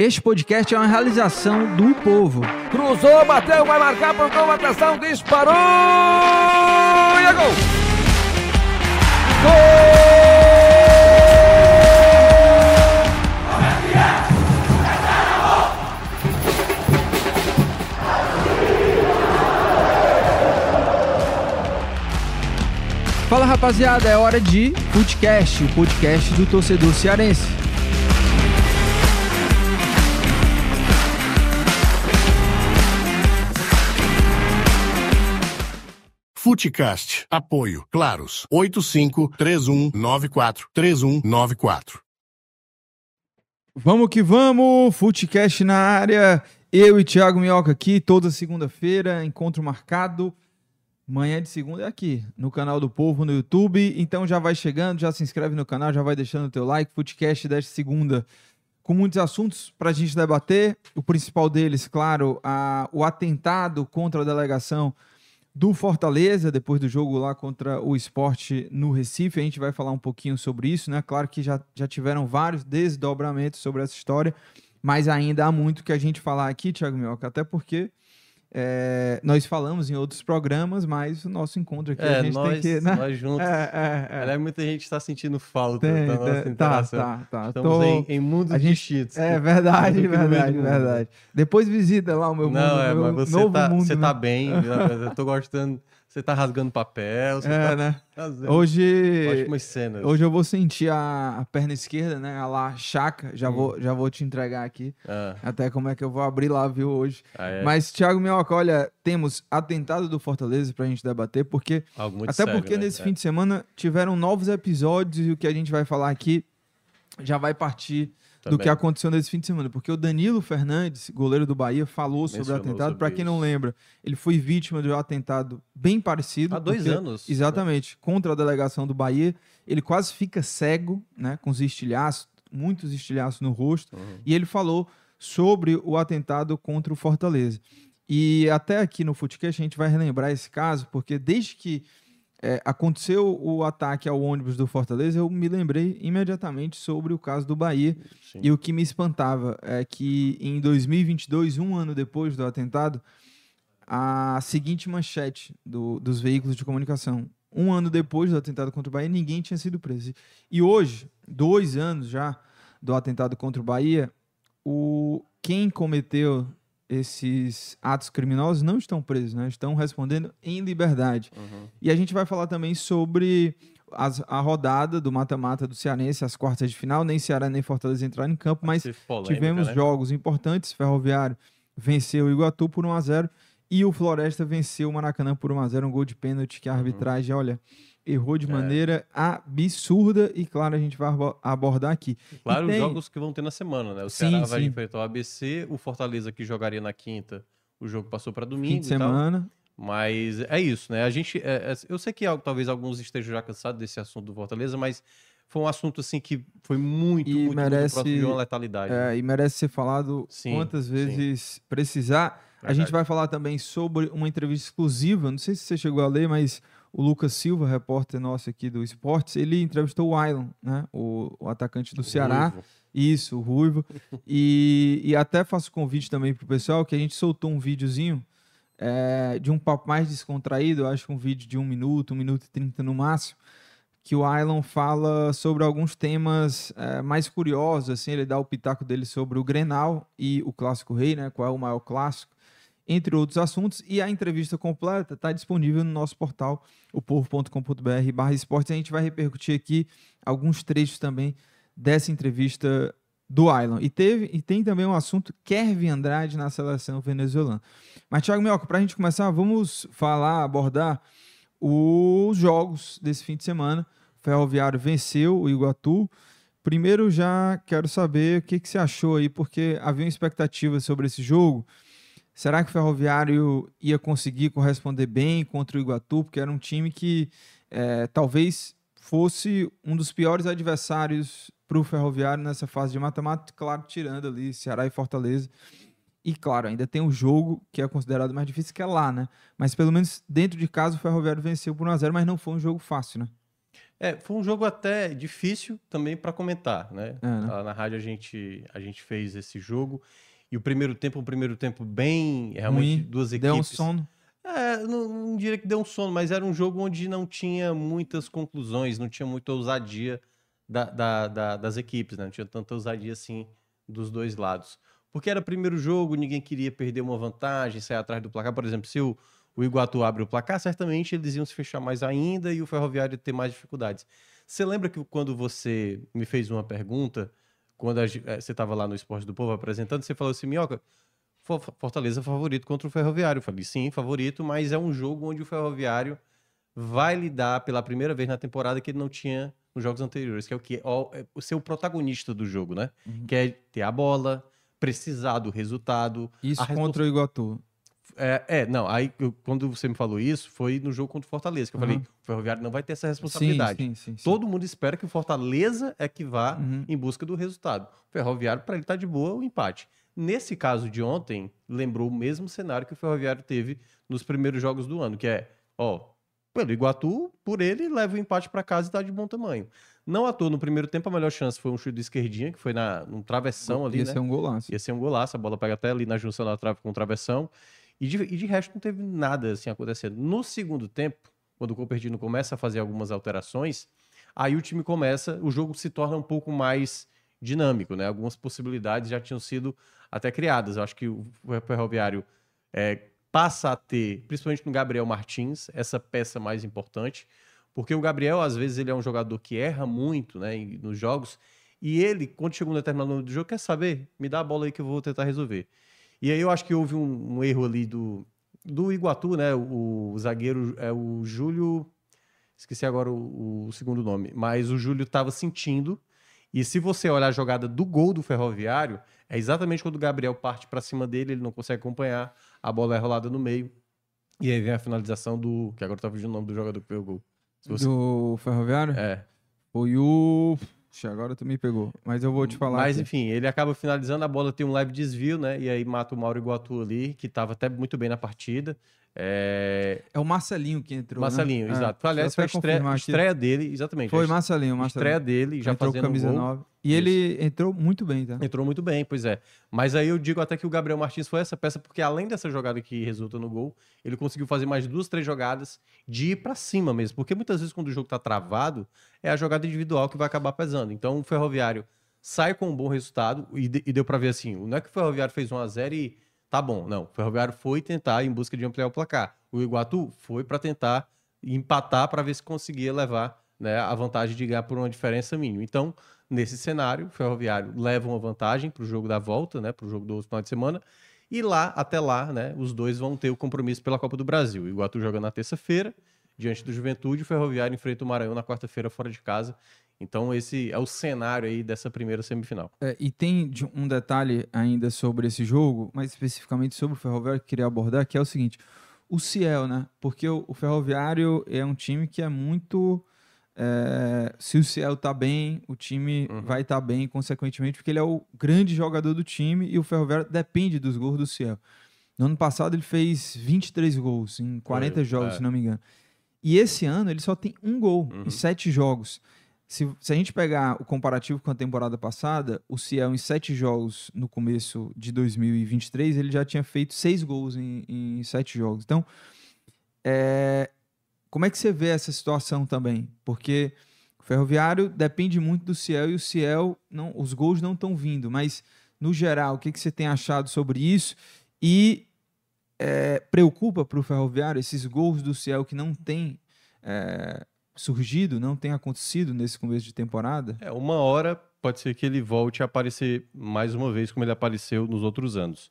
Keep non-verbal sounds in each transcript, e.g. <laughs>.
Este podcast é uma realização do povo. Cruzou, bateu, vai marcar, pontou, atenção, disparou! E é gol! Fala rapaziada, é hora de podcast, o podcast do torcedor cearense. Futecast. Apoio. Claros. 8531943194. Vamos que vamos, Futecast na área. Eu e Thiago Minhoca aqui, toda segunda-feira, encontro marcado. Manhã de segunda é aqui, no canal do Povo, no YouTube. Então já vai chegando, já se inscreve no canal, já vai deixando o teu like. Futecast desta segunda, com muitos assuntos para a gente debater. O principal deles, claro, a, o atentado contra a delegação do Fortaleza, depois do jogo lá contra o esporte no Recife. A gente vai falar um pouquinho sobre isso, né? Claro que já, já tiveram vários desdobramentos sobre essa história, mas ainda há muito que a gente falar aqui, Thiago Mioca, até porque é, nós falamos em outros programas, mas o nosso encontro aqui É, a gente nós, tem que. Né? nós juntos. É, é, é. Aliás, muita gente está sentindo falta Tem, da nossa tem, interação. tá, tá, tá. Estamos Tô- em, em mundos gente- distintos. É verdade, verdade, verdade. Depois visita lá o meu Não, mundo, é, meu mas você novo tá, mundo. você né? tá bem. <laughs> Eu tô gostando. Você tá rasgando papel. Você É, tá né? fazendo Hoje, ótimas cenas. hoje eu vou sentir a, a perna esquerda, né? A lá, chaca. Hum. Já, vou, já vou te entregar aqui. Ah, Até como é que eu vou abrir lá, viu, hoje. ah, é. Mas, Thiago Minhoca, olha, temos atentado do Fortaleza pra gente debater, porque Algo muito Até sério, porque né? nesse É. fim de semana tiveram novos episódios e o que a gente vai falar aqui já vai partir do que aconteceu nesse fim de semana. Porque o Danilo Fernandes, goleiro do Bahia, falou sobre o Mencionou atentado. Para quem não isso. lembra, ele foi vítima de um atentado bem parecido. Há dois porque- anos. Exatamente, contra a delegação do Bahia. Ele quase fica cego, né? Com os estilhaços, muitos estilhaços no rosto. Uhum. E ele falou sobre o atentado contra o Fortaleza. E até aqui no Footcast a gente vai relembrar esse caso, porque desde que é, aconteceu o ataque ao ônibus do Fortaleza, eu me lembrei imediatamente sobre o caso do Bahia. Sim. E o que me espantava é que em 2022, um ano depois do atentado, a seguinte manchete do- dos veículos de comunicação. Um ano depois do atentado contra o Bahia, ninguém tinha sido preso. E hoje, dois anos já do atentado contra o Bahia, o, quem cometeu esses atos criminosos não estão presos, né? estão respondendo em liberdade. Uhum. E a gente vai falar também sobre as- a rodada do mata-mata do Cearense, as quartas de final. Nem Ceará nem Fortaleza entraram em campo, mas polêmica, tivemos né? jogos importantes. Ferroviário venceu o Iguatu por 1x0 e o Floresta venceu o Maracanã por 1x0. Um gol de pênalti que a arbitragem, olha, errou de. É. maneira absurda. E claro, a gente vai abo- abordar aqui. Claro, E os tem- jogos que vão ter na semana, né? O Sim, Ceará vai sim. enfrentar o ABC, o Fortaleza que jogaria na quinta, o jogo passou para domingo Fim de e tal. semana. Mas é isso, né? A gente, é- é- eu sei que al- talvez alguns estejam já cansados desse assunto do Fortaleza, mas foi um assunto assim que foi muito, E muito, merece- muito próximo de uma letalidade. É, e merece ser falado Sim, quantas sim. vezes precisar. A gente Verdade. vai falar também sobre uma entrevista exclusiva. Não sei se você chegou a ler, mas o Lucas Silva, repórter nosso aqui do Esportes, ele entrevistou o Ailon, né? O, o atacante do O Ceará. Ruivo. Isso, o Ruivo. <laughs> e, e até faço convite também pro pessoal que a gente soltou um videozinho é, de um papo mais descontraído, acho que um vídeo de um minuto, um minuto e trinta no máximo, que o Ailon fala sobre alguns temas é, mais curiosos, assim, ele dá o pitaco dele sobre o Grenal e o Clássico Rei, né? Qual é o maior clássico, entre outros assuntos. E a entrevista completa está disponível no nosso portal, opovo.com.br barra esportes. A gente vai repercutir aqui alguns trechos também dessa entrevista do Island. E, teve, e tem também um assunto Kevin Andrade na seleção venezuelana. Mas, Thiago Mioca, para a gente começar, vamos falar, abordar os jogos desse fim de semana. O Ferroviário venceu o Iguatu. Primeiro, já quero saber o que, que você achou aí, porque havia expectativa sobre esse jogo. Será que o Ferroviário ia conseguir corresponder bem contra o Iguatu? Porque era um time que eh, talvez fosse um dos piores adversários para o Ferroviário nessa fase de mata-mata, claro, tirando ali Ceará e Fortaleza. E claro, ainda tem o jogo que é considerado mais difícil, que é lá, né? Mas pelo menos dentro de casa o Ferroviário venceu por 1x0, mas não foi um jogo fácil, né? É, foi um jogo até difícil também para comentar, né? É, né? Lá na rádio a gente, a gente fez esse jogo. E o primeiro tempo, um primeiro tempo bem. Realmente, Ruim, duas equipes. Deu um sono. É, não, não diria que deu um sono, mas era um jogo onde não tinha muitas conclusões, não tinha muita ousadia da- da- da- das equipes, né? Não tinha tanta ousadia assim dos dois lados. Porque era primeiro jogo, ninguém queria perder uma vantagem, sair atrás do placar. Por exemplo, se o, o Iguatu abre o placar, certamente eles iam se fechar mais ainda e o Ferroviário ia ter mais dificuldades. Você lembra que quando você me fez uma pergunta, quando a eh, você estava lá no Esporte do Povo apresentando, você falou assim, Minhoca, Fo- Fortaleza é favorito contra o Ferroviário. Eu falei, sim, favorito, mas é um jogo onde o Ferroviário vai lidar pela primeira vez na temporada que ele não tinha nos jogos anteriores, que é o que Ó, é o ser o protagonista do jogo, né? Uhum. Que é ter a bola, precisar do resultado. Isso contra o Iguatu. É, é, não, aí quando você me falou isso, foi no jogo contra o Fortaleza, que eu Uhum. falei, o Ferroviário não vai ter essa responsabilidade. sim, sim, sim. Todo mundo espera que o Fortaleza é que vá Uhum. em busca do resultado. O Ferroviário, para ele estar de boa, o empate. Nesse caso de ontem, lembrou o mesmo cenário que o Ferroviário teve nos primeiros jogos do ano, que é, ó, pelo Iguatu, por ele, leva o empate para casa e está de bom tamanho. Não à toa, no primeiro tempo, a melhor chance foi um chute de esquerdinha, que foi na, num travessão ali, Ia né? ser um golaço. Ia ser um golaço, a bola pega até ali na junção da trave com o travessão. E de, e de resto não teve nada assim acontecendo. No segundo tempo, quando o Copertino começa a fazer algumas alterações, aí o time começa, o jogo se torna um pouco mais dinâmico, né? Algumas possibilidades já tinham sido até criadas. Eu acho que o Ferroviário é, passa a ter, principalmente no Gabriel Martins, essa peça mais importante, porque o Gabriel, às vezes, ele é um jogador que erra muito né, nos jogos, e ele, quando chega um determinado momento do jogo, quer saber? Me dá a bola aí que eu vou tentar resolver. E aí eu acho que houve um, um erro ali do, do Iguatu, né? O, o zagueiro é o Júlio. Esqueci agora o, o segundo nome. Mas o Júlio estava sentindo. E se você olhar a jogada do gol do Ferroviário, é exatamente quando o Gabriel parte para cima dele, ele não consegue acompanhar, a bola é rolada no meio. E aí vem a finalização do. Que agora tá fugindo o nome do jogador que fez o gol. Se você- Do Ferroviário? É. Foi o. Puxa, agora tu me pegou. Mas eu vou te falar. Mas aqui. enfim, ele acaba finalizando, a bola tem um leve desvio, né? E aí mata o Mauro Iguatu ali, que estava até muito bem na partida. É... É o Marcelinho que entrou. Marcelinho, né? exato. É, Aliás, foi a estreia, estreia dele, exatamente. Foi a Marcelinho, estreia Marcelinho. dele, já entrou fazendo camisa um gol. 9. E ele entrou muito bem, tá? Entrou muito bem, pois é. Mas aí eu digo até que o Gabriel Martins foi essa peça, porque além dessa jogada que resulta no gol, ele conseguiu fazer mais duas, três jogadas de ir pra cima mesmo. Porque muitas vezes, quando o jogo tá travado, é a jogada individual que vai acabar pesando. Então o Ferroviário sai com um bom resultado e, de- e deu pra ver assim: não é que o Ferroviário fez 1x0 e tá bom. Não. O Ferroviário foi tentar em busca de ampliar o placar. O Iguatu foi pra tentar empatar para ver se conseguia levar né, a vantagem de ganhar por uma diferença mínima. Então, nesse cenário, o Ferroviário leva uma vantagem para o jogo da volta, né, para o jogo do outro final de semana. E lá, até lá, né, os dois vão ter o compromisso pela Copa do Brasil. O Iguatu joga na terça-feira, diante do Juventude, o Ferroviário enfrenta o Maranhão na quarta-feira, fora de casa. Então, esse é o cenário aí dessa primeira semifinal. É, e tem um detalhe ainda sobre esse jogo, mais especificamente sobre o Ferroviário que eu queria abordar, que é o seguinte: o Ciel, né? Porque o, o Ferroviário é um time que é muito. é, se o Ciel tá bem, o time Uhum. vai estar bem, consequentemente, porque ele é o grande jogador do time e o Ferroviário depende dos gols do Ciel. No ano passado ele fez 23 gols em 40 Foi, jogos, é. se não me engano. E esse ano ele só tem um gol Uhum. em sete jogos. Se, se a gente pegar o comparativo com a temporada passada, o Ciel em sete jogos no começo de 2023, ele já tinha feito seis gols em, em sete jogos. Então, é, como é que você vê essa situação também? Porque o Ferroviário depende muito do Ciel e o Ciel, não, os gols não estão vindo. Mas, no geral, o que, que você tem achado sobre isso? E é, preocupa para o Ferroviário esses gols do Ciel que não têm é, surgido, não têm acontecido nesse começo de temporada? É, uma hora pode ser que ele volte a aparecer mais uma vez como ele apareceu nos outros anos.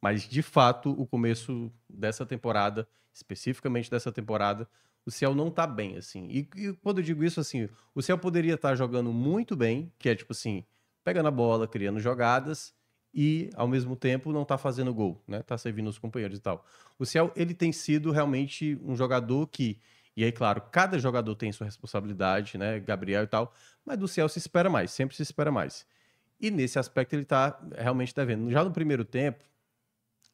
Mas, de fato, o começo dessa temporada, especificamente dessa temporada, o Ciel não tá bem, assim. E, e quando eu digo isso, assim, o Ciel poderia estar jogando muito bem, que é tipo assim, pegando a bola, criando jogadas e, ao mesmo tempo, não tá fazendo gol, né? Tá servindo os companheiros e tal. O Ciel, ele tem sido realmente um jogador que... E aí, claro, cada jogador tem sua responsabilidade, né? Gabriel e tal. Mas do Ciel se espera mais, sempre se espera mais. E nesse aspecto ele tá realmente devendo. Já no primeiro tempo,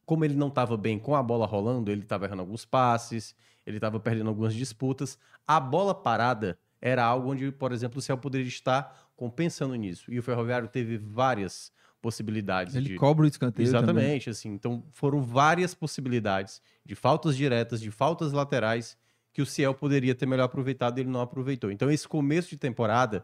como ele não estava bem com a bola rolando, ele estava errando alguns passes, ele estava perdendo algumas disputas. A bola parada era algo onde, por exemplo, o Ciel poderia estar compensando nisso. E o Ferroviário teve várias possibilidades. Ele de... cobra o escanteio também. Exatamente, assim. Então foram várias possibilidades de faltas diretas, de faltas laterais que o Ciel poderia ter melhor aproveitado e ele não aproveitou. Então esse começo de temporada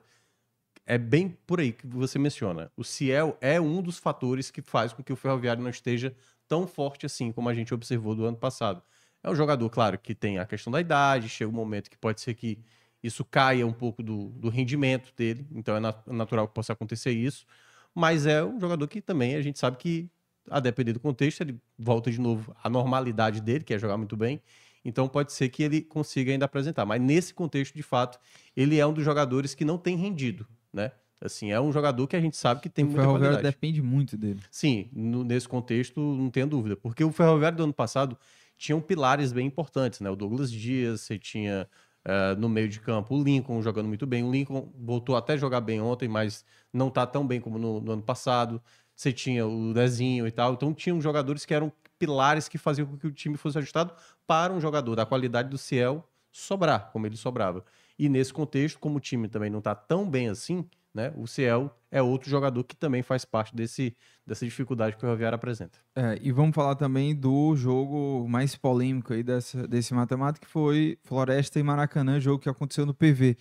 é bem por aí que você menciona. O Ciel é um dos fatores que faz com que o Ferroviário não esteja tão forte assim como a gente observou do ano passado. É um jogador, claro, que tem a questão da idade, chega um momento que pode ser que isso caia um pouco do, do rendimento dele, então é nat natural que possa acontecer isso mas é um jogador que também a gente sabe que, a depender do contexto, ele volta de novo à normalidade dele, que é jogar muito bem. Então pode ser que ele consiga ainda apresentar. Mas nesse contexto, de fato, ele é um dos jogadores que não tem rendido, né? Assim, é um jogador que a gente sabe que tem o muita Ferroviário qualidade. depende muito dele. Sim, no- nesse contexto, não tenho dúvida. Porque o Ferroviário do ano passado tinham pilares bem importantes, né? O Douglas Dias, você tinha eh, no meio de campo o Lincoln jogando muito bem. O Lincoln voltou até a jogar bem ontem, mas não tá tão bem como no, no ano passado. Você tinha o Dezinho e tal. Então tinham jogadores que eram pilares que faziam com que o time fosse ajustado para um jogador da qualidade do Ciel sobrar, como ele sobrava. E nesse contexto, como o time também não está tão bem assim, né? O Ciel é outro jogador que também faz parte desse, dessa dificuldade que o Ferroviário apresenta. É, e vamos falar também do jogo mais polêmico aí dessa, desse matemático, que foi Floresta e Maracanã, jogo que aconteceu no PV.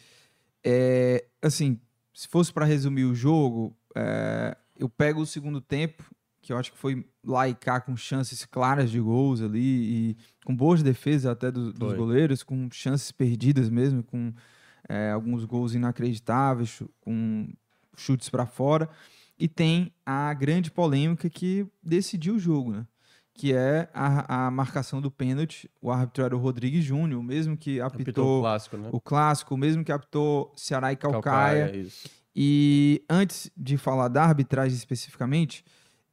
É, assim, se fosse para resumir o jogo, é, eu pego o segundo tempo, que eu acho que foi lá e cá com chances claras de gols ali, e com boas defesas até do- dos goleiros, com chances perdidas mesmo, com é, alguns gols inacreditáveis, com chutes para fora. E tem a grande polêmica que decidiu o jogo, né? Que é a, a marcação do pênalti. O árbitro era o Rodrigues Júnior, o mesmo que Apitou apitou o clássico, né? o clássico, o mesmo que apitou Ceará e Calcaia. isso. E antes de falar da arbitragem especificamente,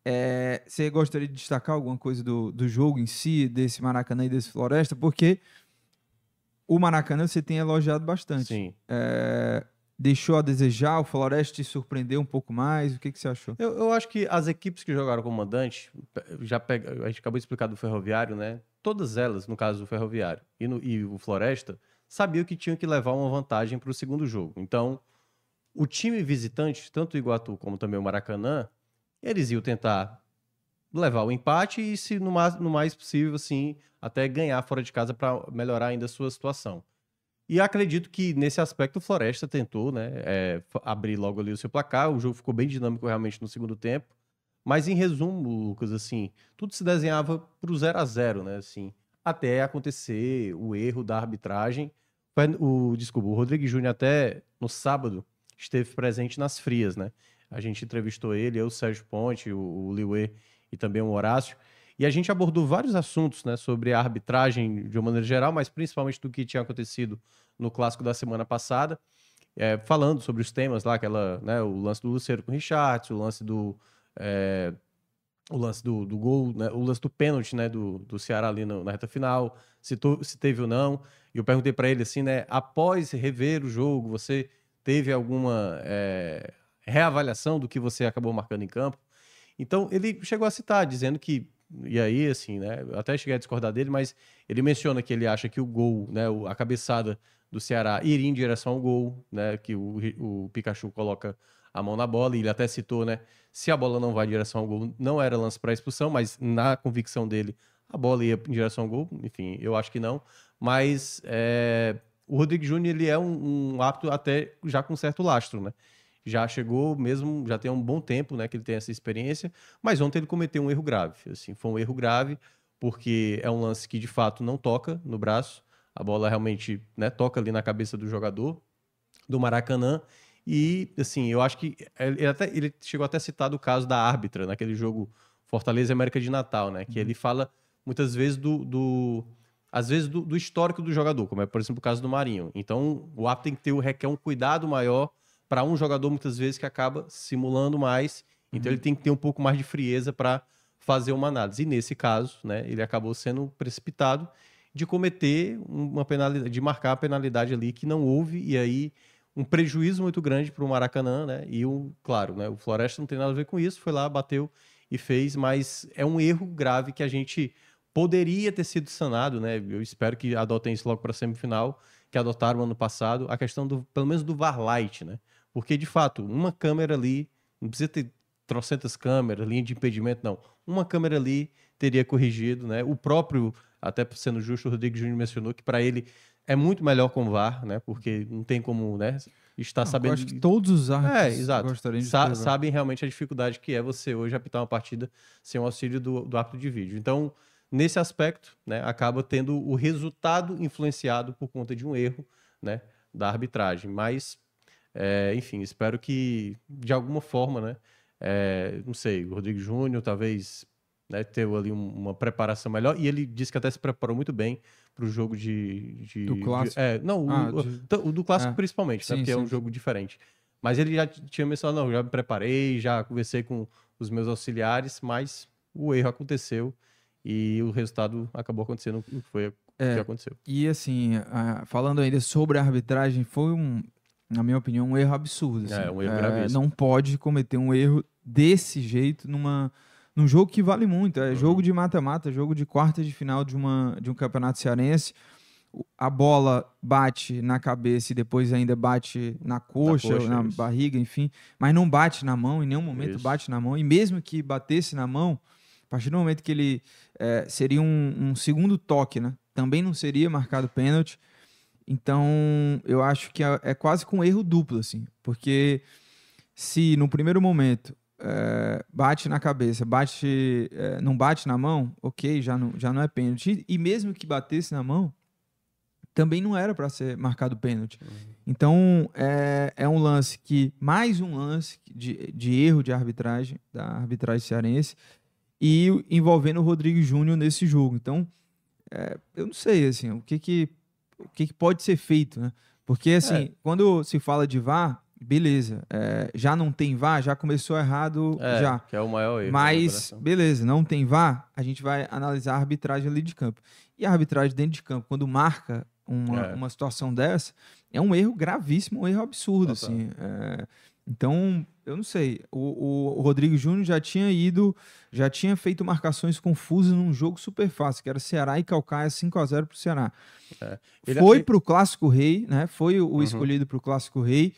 é, você gostaria de destacar alguma coisa do, do jogo em si, desse Maracanã e desse Floresta? Porque o Maracanã você tem elogiado bastante. Sim. É, deixou a desejar, o Floresta te surpreendeu um pouco mais, o que, que você achou? Eu, eu acho que as equipes que jogaram com o mandante, já pega, a gente acabou de explicar do Ferroviário, né? Todas elas, no caso do Ferroviário e, no- e o Floresta, sabiam que tinham que levar uma vantagem para o segundo jogo. Então, o time visitante, tanto o Iguatu como também o Maracanã, eles iam tentar levar o empate e, se no mais, no mais possível, assim, até ganhar fora de casa para melhorar ainda a sua situação. E acredito que nesse aspecto o Floresta tentou, né, é, abrir logo ali o seu placar. O jogo ficou bem dinâmico realmente no segundo tempo. Mas em resumo, Lucas, assim, tudo se desenhava para o 0 a 0 né, assim, até acontecer o erro da arbitragem. O, desculpa, o Rodrigo Júnior até no sábado esteve presente nas frias, né? A gente entrevistou ele, eu, o Sérgio Ponte, o, o Liuê e também o Horácio. E a gente abordou vários assuntos, né, sobre a arbitragem de uma maneira geral, mas principalmente do que tinha acontecido no clássico da semana passada, é, falando sobre os temas lá, aquela, né, o lance do Luceiro com o Richard, o lance do é, o lance do, do gol, né, o lance do pênalti, né, do, do Ceará ali na, na reta final, se, to- se teve ou não. E eu perguntei para ele assim, né, após rever o jogo, você teve alguma é, reavaliação do que você acabou marcando em campo? Então ele chegou a citar, dizendo que e aí assim, né, até cheguei a discordar dele, mas ele menciona que ele acha que o gol, né, a cabeçada do Ceará iria em direção ao gol, né, que o, o Pikachu coloca a mão na bola e ele até citou, né, se a bola não vai em direção ao gol, não era lance para expulsão, mas na convicção dele a bola ia em direção ao gol, enfim, eu acho que não, mas é, o Rodrigo Júnior ele é um, um apto até já com certo lastro, né? Já chegou mesmo, já tem um bom tempo, né, que ele tem essa experiência, mas ontem ele cometeu um erro grave, assim, foi um erro grave porque é um lance que de fato não toca no braço, a bola realmente, né, toca ali na cabeça do jogador do Maracanã e assim, eu acho que ele, até, ele chegou até a citar o caso da árbitra naquele jogo Fortaleza e América de Natal, né, que ele fala muitas vezes do, do às vezes do, do histórico do jogador, como é por exemplo o caso do Marinho. Então, o árbitro tem que ter requer um cuidado maior para um jogador muitas vezes que acaba simulando mais. Então ele tem que ter um pouco mais de frieza para fazer uma análise. E nesse caso, né, ele acabou sendo precipitado de cometer uma penalidade, de marcar a penalidade ali que não houve e aí um prejuízo muito grande para o Maracanã, né? E o, claro, né, o Floresta não tem nada a ver com isso, foi lá, bateu e fez, mas é um erro grave que a gente poderia ter sido sanado, né? Eu espero que adotem isso logo para a semifinal, que adotaram ano passado a questão do, pelo menos do VAR Light, né? Porque, de fato, uma câmera ali, não precisa ter trocentas câmeras, linha de impedimento, não. Uma câmera ali teria corrigido, né? O próprio, até sendo justo, o Rodrigo Júnior mencionou que para ele é muito melhor com VAR, né? Porque não tem como, né? Estar Não, eu sabendo. acho que todos os árbitros É, exato. gostariam de Sa- VAR. sabem realmente a dificuldade que é você hoje apitar uma partida sem o auxílio do, do árbitro de vídeo. Então, nesse aspecto, né, acaba tendo o resultado influenciado por conta de um erro né, da arbitragem. Mas, é, enfim, espero que, de alguma forma, né, é, não sei, o Rodrigo Júnior talvez né, ter ali um- uma preparação melhor. E ele disse que até se preparou muito bem para o jogo de, de- Do de- clássico? é, não, o, Ah, o- de- o do clássico É. principalmente, né, Sim, porque é um sim. jogo diferente. Mas ele já tinha mencionado, não, já me preparei, já conversei com os meus auxiliares, mas o erro aconteceu e o resultado acabou acontecendo o que foi o É. que aconteceu. E assim, falando ainda sobre a arbitragem, foi um, na minha opinião, um erro absurdo. É, assim. um erro gravíssimo. Não pode cometer um erro desse jeito numa, num jogo que vale muito. Uhum. É jogo de mata-mata, jogo de quarta de final de, uma, de um campeonato cearense. A bola bate na cabeça e depois ainda bate na coxa, coxa, na barriga, enfim. Mas não bate na mão, em nenhum momento Isso. bate na mão. E mesmo que batesse na mão, a partir do momento que ele é, seria um, um segundo toque, né? Também não seria marcado pênalti. Então, eu acho que é, é quase com erro duplo, assim. Porque se no primeiro momento é, bate na cabeça, bate, é, não bate na mão, ok, já não, já não é pênalti. E mesmo que batesse na mão, também não era para ser marcado pênalti. Então, é, é um lance que, mais um lance de, de erro de arbitragem, da arbitragem cearense, e envolvendo o Rodrigo Júnior nesse jogo. Então, é, eu não sei, assim, o que que, o que que pode ser feito, né? Porque, assim, É. quando se fala de VAR, beleza, é, já não tem VAR, já começou errado, É, já. que é o maior erro. Mas, beleza, não tem VAR, a gente vai analisar a arbitragem ali de campo. E a arbitragem dentro de campo, quando marca uma, É. uma situação dessa, é um erro gravíssimo, um erro absurdo, Total. assim. É, então, eu não sei. O, o- o Rodrigo Júnior já tinha ido, já tinha feito marcações confusas num jogo super fácil, que era Ceará e Calcaia 5x0 pro Ceará. Ele- Foi ele- pro Clássico Rei, né? Foi o, o Uhum. escolhido pro Clássico Rei.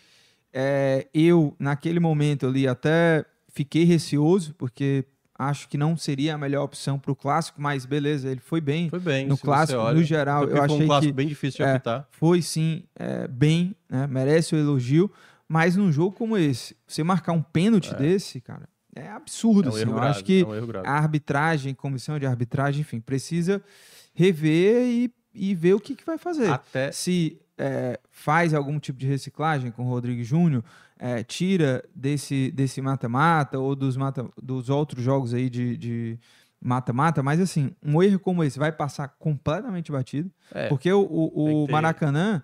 É, eu, naquele momento ali, até fiquei receoso, porque acho que não seria a melhor opção pro Clássico, mas beleza, ele foi bem. Foi bem. no clássico, olha, no geral, eu foi achei um clássico que- bem difícil de é, apitar. Foi sim é, bem, né? merece o elogio, mas num jogo como esse, você marcar um pênalti desse, cara, é absurdo. É um assim. Eu grave. acho que é um a arbitragem, comissão de arbitragem, enfim, precisa rever e, e ver o que, que vai fazer. Até Se é, faz algum tipo de reciclagem com o Rodrigo Júnior, é, tira desse desse mata-mata ou dos, mata, dos outros jogos aí de- mata-mata, mas assim, um erro como esse vai passar completamente batido, é, porque o, o- o que ter- Maracanã,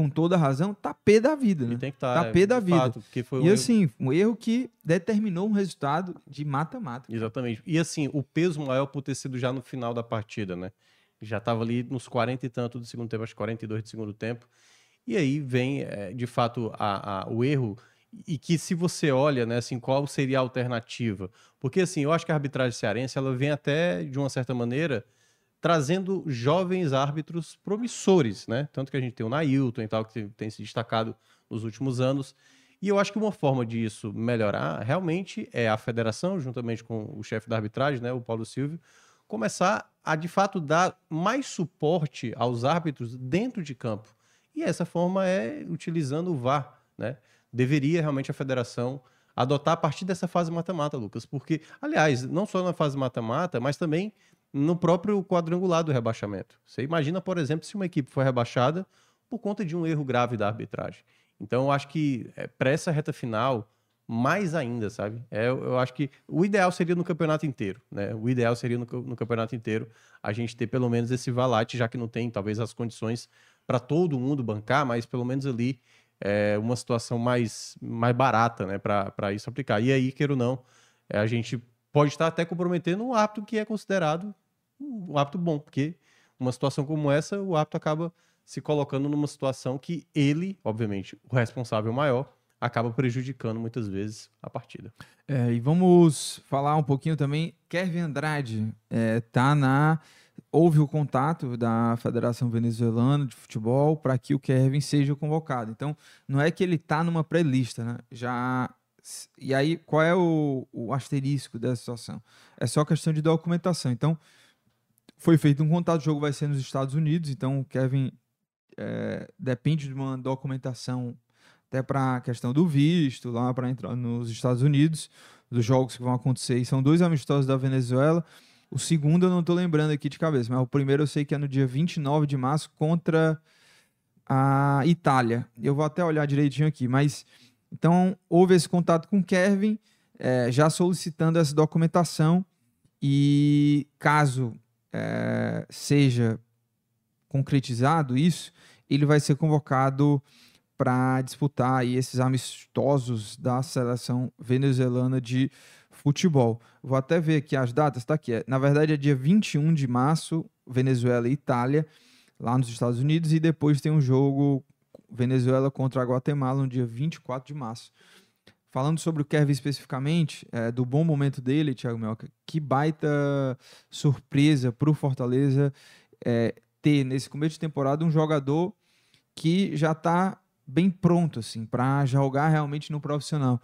com toda razão, tá pé da vida, né? tem que estar. tá pé da vida. porque foi um E erro- assim, um erro que determinou um resultado de mata-mata. Exatamente. E assim, o peso maior por ter sido já no final da partida, né? Já estava ali nos 40 e tanto do segundo tempo, acho que 42 do segundo tempo. E aí vem, eh, de fato, a- a- o erro. E que se você olha, né, assim, qual seria a alternativa? Porque, assim, eu acho que a arbitragem cearense, ela vem até, de uma certa maneira, trazendo jovens árbitros promissores, né? Tanto que a gente tem o Nailton e tal, que tem, se destacado nos últimos anos. E eu acho que uma forma disso melhorar realmente é a federação, juntamente com o chefe da arbitragem, né, o Paulo Silvio, começar a de fato dar mais suporte aos árbitros dentro de campo. E essa forma é utilizando o VAR, né? Deveria realmente a federação adotar a partir dessa fase mata-mata, Lucas, porque, aliás, não só na fase mata-mata, mas também no próprio quadrangular do rebaixamento. Você imagina, por exemplo, se uma equipe foi rebaixada por conta de um erro grave da arbitragem. Então, eu acho que é, para essa reta final, mais ainda, sabe? É, eu, acho que o ideal seria no campeonato inteiro, né? O ideal seria no, no campeonato inteiro a gente ter pelo menos esse valate, já que não tem talvez as condições para todo mundo bancar, mas pelo menos ali é uma situação mais, mais barata, né? Para isso aplicar. E aí, queira ou não, é, a gente pode estar até comprometendo um árbitro que é considerado um árbitro bom, porque uma situação como essa, o árbitro acaba se colocando numa situação que ele, obviamente, o responsável maior, acaba prejudicando muitas vezes a partida. É, e vamos falar um pouquinho também. Kevin Andrade é, tá na houve o contato da Federação Venezuelana de Futebol para que o Kevin seja convocado. Então, não é que ele está numa pré-lista, né? Já e aí, qual é o, o, asterisco dessa situação? É só questão de documentação. Então, foi feito um contato, o jogo vai ser nos Estados Unidos, então o Kevin é, depende de uma documentação até para a questão do visto, lá para entrar nos Estados Unidos, dos jogos que vão acontecer. E são dois amistosos da Venezuela. O segundo eu não estou lembrando aqui de cabeça, mas o primeiro eu sei que é no dia 29 de março contra a Itália. Eu vou até olhar direitinho aqui, mas então houve esse contato com o Kevin, é, já solicitando essa documentação e caso é, seja concretizado isso, ele vai ser convocado para disputar aí esses amistosos da seleção venezuelana de futebol. Vou até ver aqui as datas, tá aqui. Na verdade é dia 21 de março, Venezuela e Itália, lá nos Estados Unidos, e depois tem um jogo Venezuela contra a Guatemala no dia 24 de março. Falando sobre o Kevin especificamente, é, do bom momento dele, Thiago Melca, que baita surpresa para o Fortaleza é, ter nesse começo de temporada um jogador que já está bem pronto assim para jogar realmente no profissional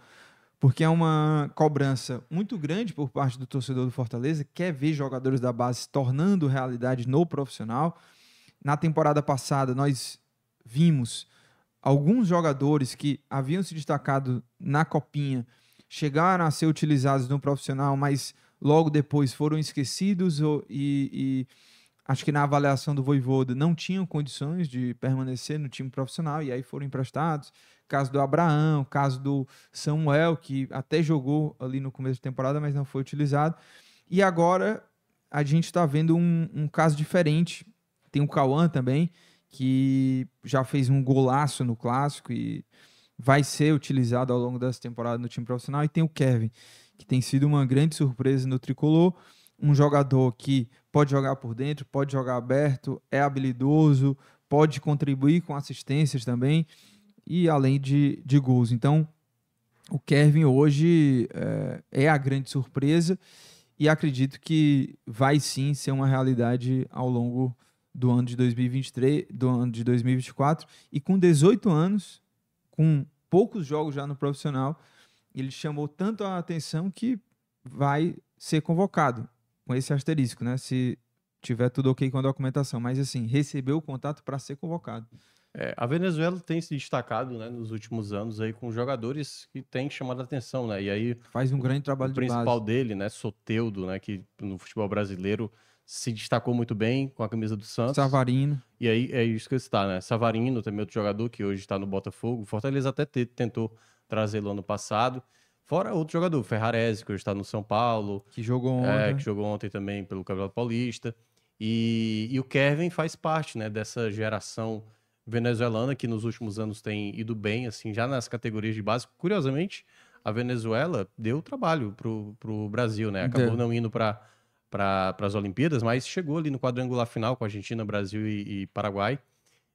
porque é uma cobrança muito grande por parte do torcedor do Fortaleza, quer ver jogadores da base se tornando realidade no profissional. Na temporada passada, nós vimos alguns jogadores que haviam se destacado na Copinha chegaram a ser utilizados no profissional, mas logo depois foram esquecidos e, e acho que na avaliação do Voivoda não tinham condições de permanecer no time profissional e aí foram emprestados caso do Abraão, caso do Samuel, que até jogou ali no começo da temporada, mas não foi utilizado. E agora a gente está vendo um, um, caso diferente. Tem o Cauã também, que já fez um golaço no clássico e vai ser utilizado ao longo dessa temporada no time profissional. E tem o Kevin, que tem sido uma grande surpresa no tricolor. Um jogador que pode jogar por dentro, pode jogar aberto, é habilidoso, pode contribuir com assistências também e além de, de gols. Então, o Kevin hoje é, é, a grande surpresa e acredito que vai sim ser uma realidade ao longo do ano de 2023, do ano de 2024 e com 18 anos, com poucos jogos já no profissional, ele chamou tanto a atenção que vai ser convocado com esse asterisco, né? Se tiver tudo ok com a documentação, mas assim, recebeu o contato para ser convocado. É, a Venezuela tem se destacado né, nos últimos anos aí com jogadores que têm chamado a atenção, né? E aí faz um grande trabalho o de principal base. dele, né, Soteudo, né, que no futebol brasileiro se destacou muito bem com a camisa do Santos. Savarino. E aí é isso que está, né? Savarino, também outro jogador que hoje está no Botafogo. Fortaleza até tentou trazê-lo ano passado. Fora outro jogador, Ferrarese, que hoje está no São Paulo. Que jogou é, ontem. É, que jogou ontem também pelo Campeonato Paulista. E, e o Kevin faz parte, né, dessa geração venezuelana, que nos últimos anos tem ido bem, assim, já nas categorias de base. Curiosamente, a Venezuela deu trabalho pro, pro Brasil, né? Acabou deu. não indo para para as Olimpíadas, mas chegou ali no quadrangular final com Argentina, Brasil e, e Paraguai.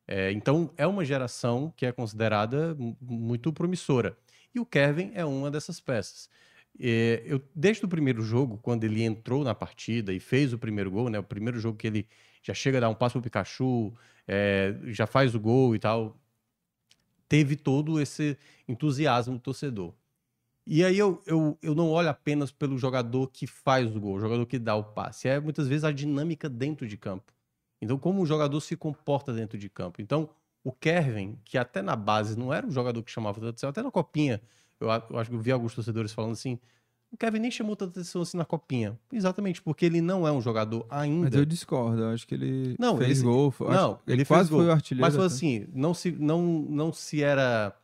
É, então é uma geração que é considerada muito promissora. E o Kevin é uma dessas peças. É, eu, desde o primeiro jogo, quando ele entrou na partida e fez o primeiro gol, né, o primeiro jogo que ele já chega a dar um passo pro Pikachu, é, já faz o gol e tal. Teve todo esse entusiasmo do torcedor. E aí eu, eu, eu não olho apenas pelo jogador que faz o gol, o jogador que dá o passe. É muitas vezes a dinâmica dentro de campo. Então, como o jogador se comporta dentro de campo. Então, o Kevin, que até na base não era um jogador que chamava atenção, até na copinha, eu, eu acho que eu vi alguns torcedores falando assim: o Kevin nem chamou tanta atenção assim na copinha. Exatamente, porque ele não é um jogador ainda. Mas eu discordo, eu acho que ele não, fez ele, gol. Não, ele, quase foi o artilheiro. Mas foi assim, não se, não, não se era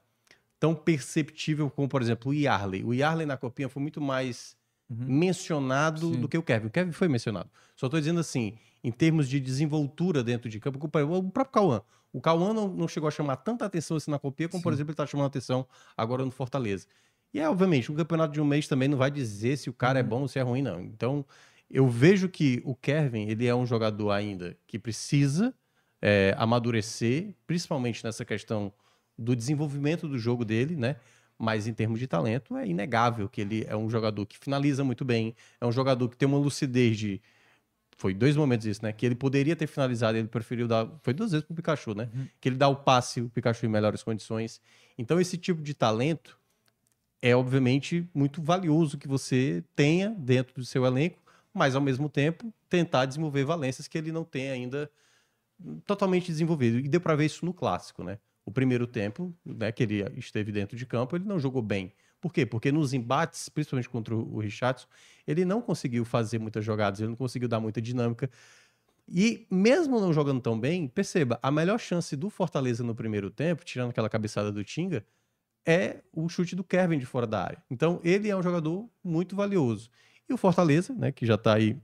tão perceptível como, por exemplo, o Yarley. O Yarley na copinha foi muito mais uhum. mencionado Sim. do que o Kevin. O Kevin foi mencionado. Só estou dizendo assim, em termos de desenvoltura dentro de campo, o próprio Cauã. O Cauã não, não chegou a chamar tanta atenção assim na copinha, como, Sim. por exemplo, ele está chamando atenção agora no Fortaleza. E é, obviamente, um campeonato de um mês também não vai dizer se o cara é uhum. é bom ou se é ruim, não. Então, eu vejo que o Kevin, ele é um jogador ainda que precisa é, amadurecer, principalmente nessa questão do desenvolvimento do jogo dele, né? Mas em termos de talento, é inegável que ele é um jogador que finaliza muito bem, é um jogador que tem uma lucidez de foi dois momentos isso, né? Que ele poderia ter finalizado, ele preferiu dar. Foi duas vezes pro Pikachu, né? Que ele dá o passe, o Pikachu em melhores condições. Então, esse tipo de talento é, obviamente, muito valioso que você tenha dentro do seu elenco, mas, ao mesmo tempo, tentar desenvolver valências que ele não tem ainda totalmente desenvolvido. E deu para ver isso no clássico, né? O primeiro tempo, né, que ele esteve dentro de campo, ele não jogou bem. Por quê? Porque nos embates, principalmente contra o Richardson, ele não conseguiu fazer muitas jogadas, ele não conseguiu dar muita dinâmica. E mesmo não jogando tão bem, perceba, a melhor chance do Fortaleza no primeiro tempo, tirando aquela cabeçada do Tinga, é o chute do Kevin de fora da área. Então, ele é um jogador muito valioso. E o Fortaleza, né, que já está aí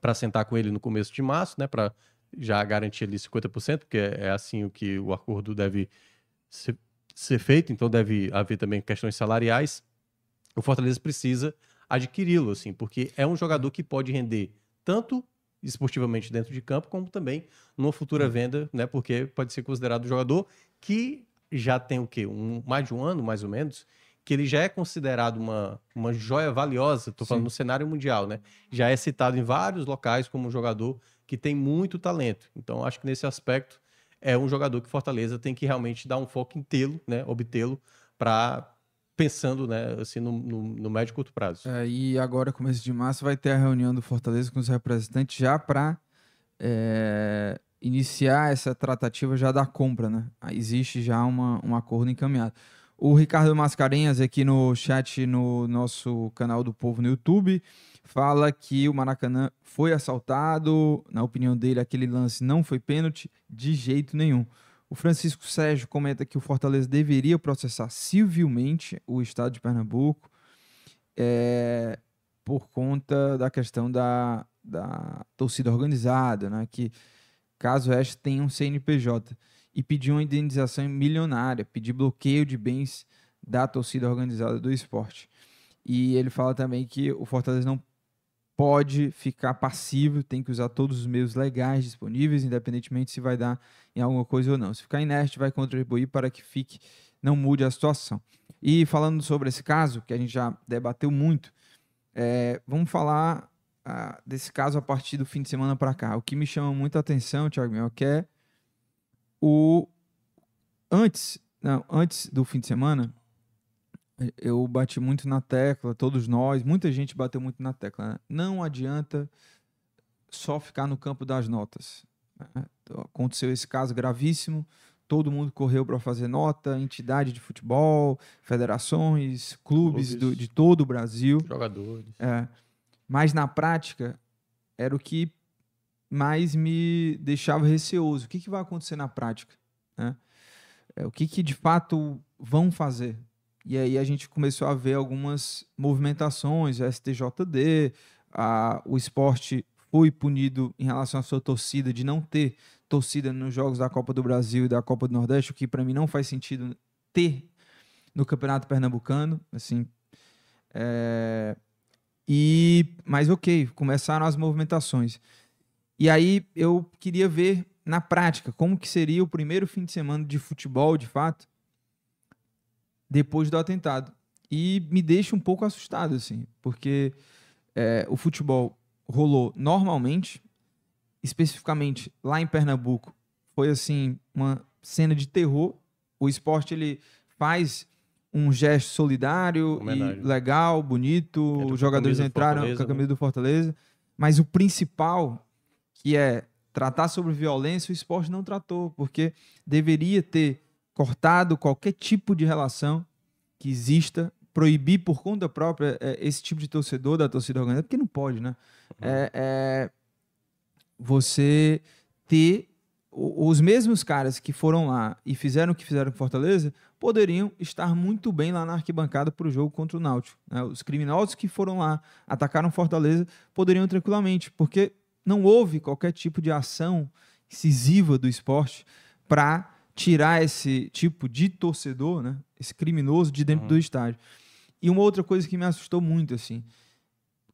para sentar com ele no começo de março, né, para já garantir ali 50%, porque é assim o que o acordo deve ser, ser feito, então deve haver também questões salariais. O Fortaleza precisa adquiri-lo, assim, porque é um jogador que pode render tanto esportivamente dentro de campo, como também numa futura venda, né? Porque pode ser considerado um jogador que já tem o quê? Um, mais de um ano, mais ou menos, que ele já é considerado uma, uma joia valiosa, tô falando Sim. no cenário mundial, né? Já é citado em vários locais como um jogador que tem muito talento. Então, acho que nesse aspecto é um jogador que Fortaleza tem que realmente dar um foco em tê-lo, né? Obtê-lo para pensando, né? Assim, no, no, no médio e curto prazo. É, e agora, começo de março, vai ter a reunião do Fortaleza com os representantes já para iniciar essa tratativa já da compra, né? Existe já uma, um acordo encaminhado. O Ricardo Mascarenhas aqui no chat no nosso canal do Povo no YouTube fala que o Maracanã foi assaltado. Na opinião dele, aquele lance não foi pênalti de jeito nenhum. O Francisco Sérgio comenta que o Fortaleza deveria processar civilmente o Estado de Pernambuco é, por conta da questão da, da torcida organizada, né? Que caso esta tenha um CNPJ e pedir uma indenização milionária, pedir bloqueio de bens da torcida organizada do esporte. E ele fala também que o Fortaleza não pode ficar passivo, tem que usar todos os meios legais disponíveis, independentemente se vai dar em alguma coisa ou não. Se ficar inerte, vai contribuir para que fique, não mude a situação. E falando sobre esse caso, que a gente já debateu muito, é, vamos falar ah, desse caso a partir do fim de semana para cá. O que me chama muita atenção, Thiago Mel, que é o antes, não, antes do fim de semana, eu bati muito na tecla, todos nós, muita gente bateu muito na tecla. né? Não adianta só ficar no campo das notas. né? Então, Aconteceu esse caso gravíssimo, todo mundo correu para fazer nota, entidade de futebol, federações, clubes, Clubes. do- de todo o Brasil. Jogadores. É. Mas na prática, era o que mais me deixava receoso. O que, que vai acontecer na prática? né? É, o que, que de fato vão fazer? E aí a gente começou a ver algumas movimentações, o STJD, a, o esporte foi punido em relação à sua torcida, de não ter torcida nos jogos da Copa do Brasil e da Copa do Nordeste, o que para mim não faz sentido ter no Campeonato Pernambucano, assim, é, e, mas ok, começaram as movimentações. E aí eu queria ver na prática como que seria o primeiro fim de semana de futebol, de fato, depois do atentado. E me deixa um pouco assustado, assim, porque é, o futebol rolou normalmente, especificamente lá em Pernambuco, foi assim uma cena de terror. O esporte ele faz um gesto solidário legal, bonito. Entra com a Os jogadores entraram com a né? camisa do Fortaleza, mas o principal, que é tratar sobre violência, o esporte não tratou, porque deveria ter cortado qualquer tipo de relação que exista, proibir por conta própria é, esse tipo de torcedor da torcida organizada, porque não pode, né? É, é você ter os mesmos caras que foram lá e fizeram o que fizeram com Fortaleza poderiam estar muito bem lá na arquibancada para o jogo contra o Náutico. né? Os criminosos que foram lá, atacaram Fortaleza, poderiam tranquilamente, porque não houve qualquer tipo de ação incisiva do esporte para tirar esse tipo de torcedor, né? esse criminoso de dentro Uhum. do estádio. E uma outra coisa que me assustou muito, assim,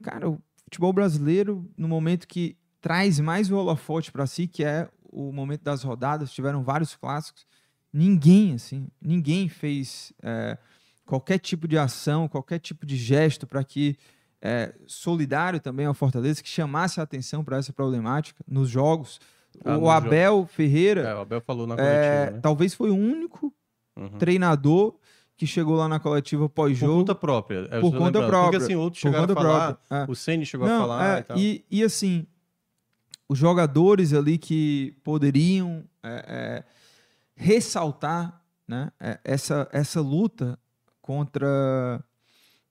cara, o futebol brasileiro, no momento que traz mais o holofote para si, que é o momento das rodadas, tiveram vários clássicos, ninguém, assim, ninguém fez é, qualquer tipo de ação, qualquer tipo de gesto para que é, solidário também ao Fortaleza, que chamasse a atenção para essa problemática nos jogos. Ah, o Abel É, Ferreira o Abel falou na é, coletiva, né? talvez foi o único Uhum. treinador que chegou lá na coletiva Por pós-jogo. conta própria. é, Por conta lembrando. própria. Porque assim, outros Por chegaram conta a falar, própria. É. o Ceni chegou Não, a falar é, e tal. e, e, assim, os jogadores ali que poderiam é, é, ressaltar né, é, essa, essa luta contra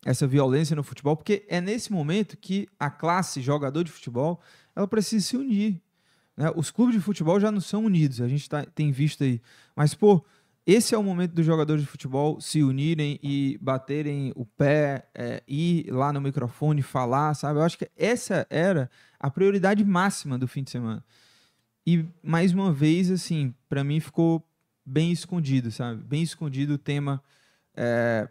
essa violência no futebol, porque é nesse momento que a classe jogador de futebol ela precisa se unir. Né? Os clubes de futebol já não são unidos, a gente tá, tem visto aí. Mas, pô, esse é o momento dos jogadores de futebol se unirem e baterem o pé, é, ir lá no microfone falar, sabe? Eu acho que essa era a prioridade máxima do fim de semana. E, mais uma vez, assim, para mim ficou bem escondido, sabe? Bem escondido o tema é,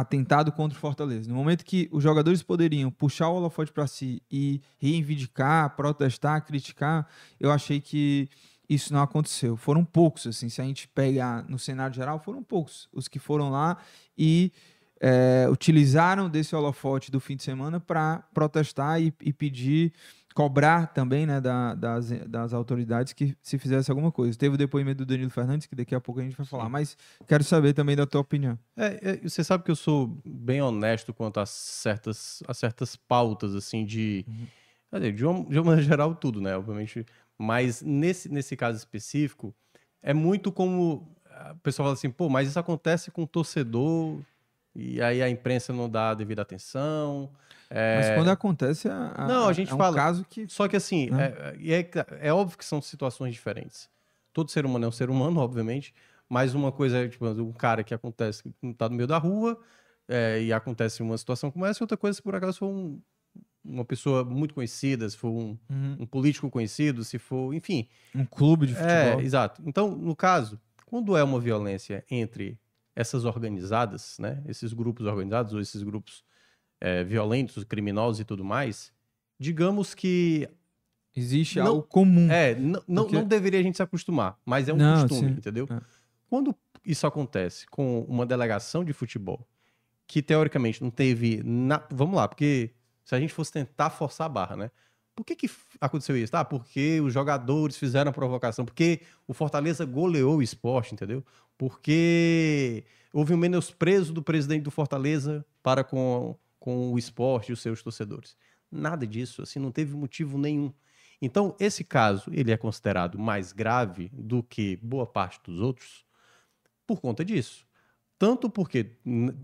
atentado contra o Fortaleza. No momento que os jogadores poderiam puxar o holofote para si e reivindicar, protestar, criticar, eu achei que isso não aconteceu. Foram poucos, assim, se a gente pegar no cenário geral, foram poucos os que foram lá e é, utilizaram desse holofote do fim de semana para protestar e, e pedir, cobrar também né, da- das, das autoridades que se fizesse alguma coisa. Teve o depoimento do Danilo Fernandes, que daqui a pouco a gente vai falar, mas quero saber também da tua opinião. É, é, você sabe que eu sou bem honesto quanto a certas, a certas pautas, assim, de. dizer, De uma, de uma maneira geral, tudo, né? Obviamente. Mas nesse, nesse caso específico, é muito como. A pessoa fala assim, pô, mas isso acontece com o torcedor, e aí a imprensa não dá a devida atenção. Mas quando acontece, a, a- Não, a gente é um fala- caso que... Só que assim, Né? é, é, é óbvio que são situações diferentes. Todo ser humano é um ser humano, <laughs> obviamente, mas uma coisa é, tipo, um cara que acontece, que tá no meio da rua, é, e acontece uma situação como essa, e outra coisa, se por acaso for um- uma pessoa muito conhecida, se for um, Uhum. um político conhecido, se for, enfim. Um clube de futebol. É, exato. Então, no caso, quando é uma violência entre essas organizadas, né, esses grupos organizados ou esses grupos é, violentos, criminosos e tudo mais, digamos que Existe Não- algo comum. é, não, Porque- não deveria a gente se acostumar, mas é um Não, costume, sim. entendeu? É. Quando isso acontece com uma delegação de futebol que teoricamente não teve. Na... Vamos lá, porque se a gente fosse tentar forçar a barra, né? Por que, que aconteceu isso? Ah, porque os jogadores fizeram a provocação, porque o Fortaleza goleou o esporte, entendeu? Porque houve um menosprezo do presidente do Fortaleza para com, com o esporte e os seus torcedores. Nada disso, assim, não teve motivo nenhum. Então, esse caso, ele é considerado mais grave do que boa parte dos outros por conta disso. Tanto porque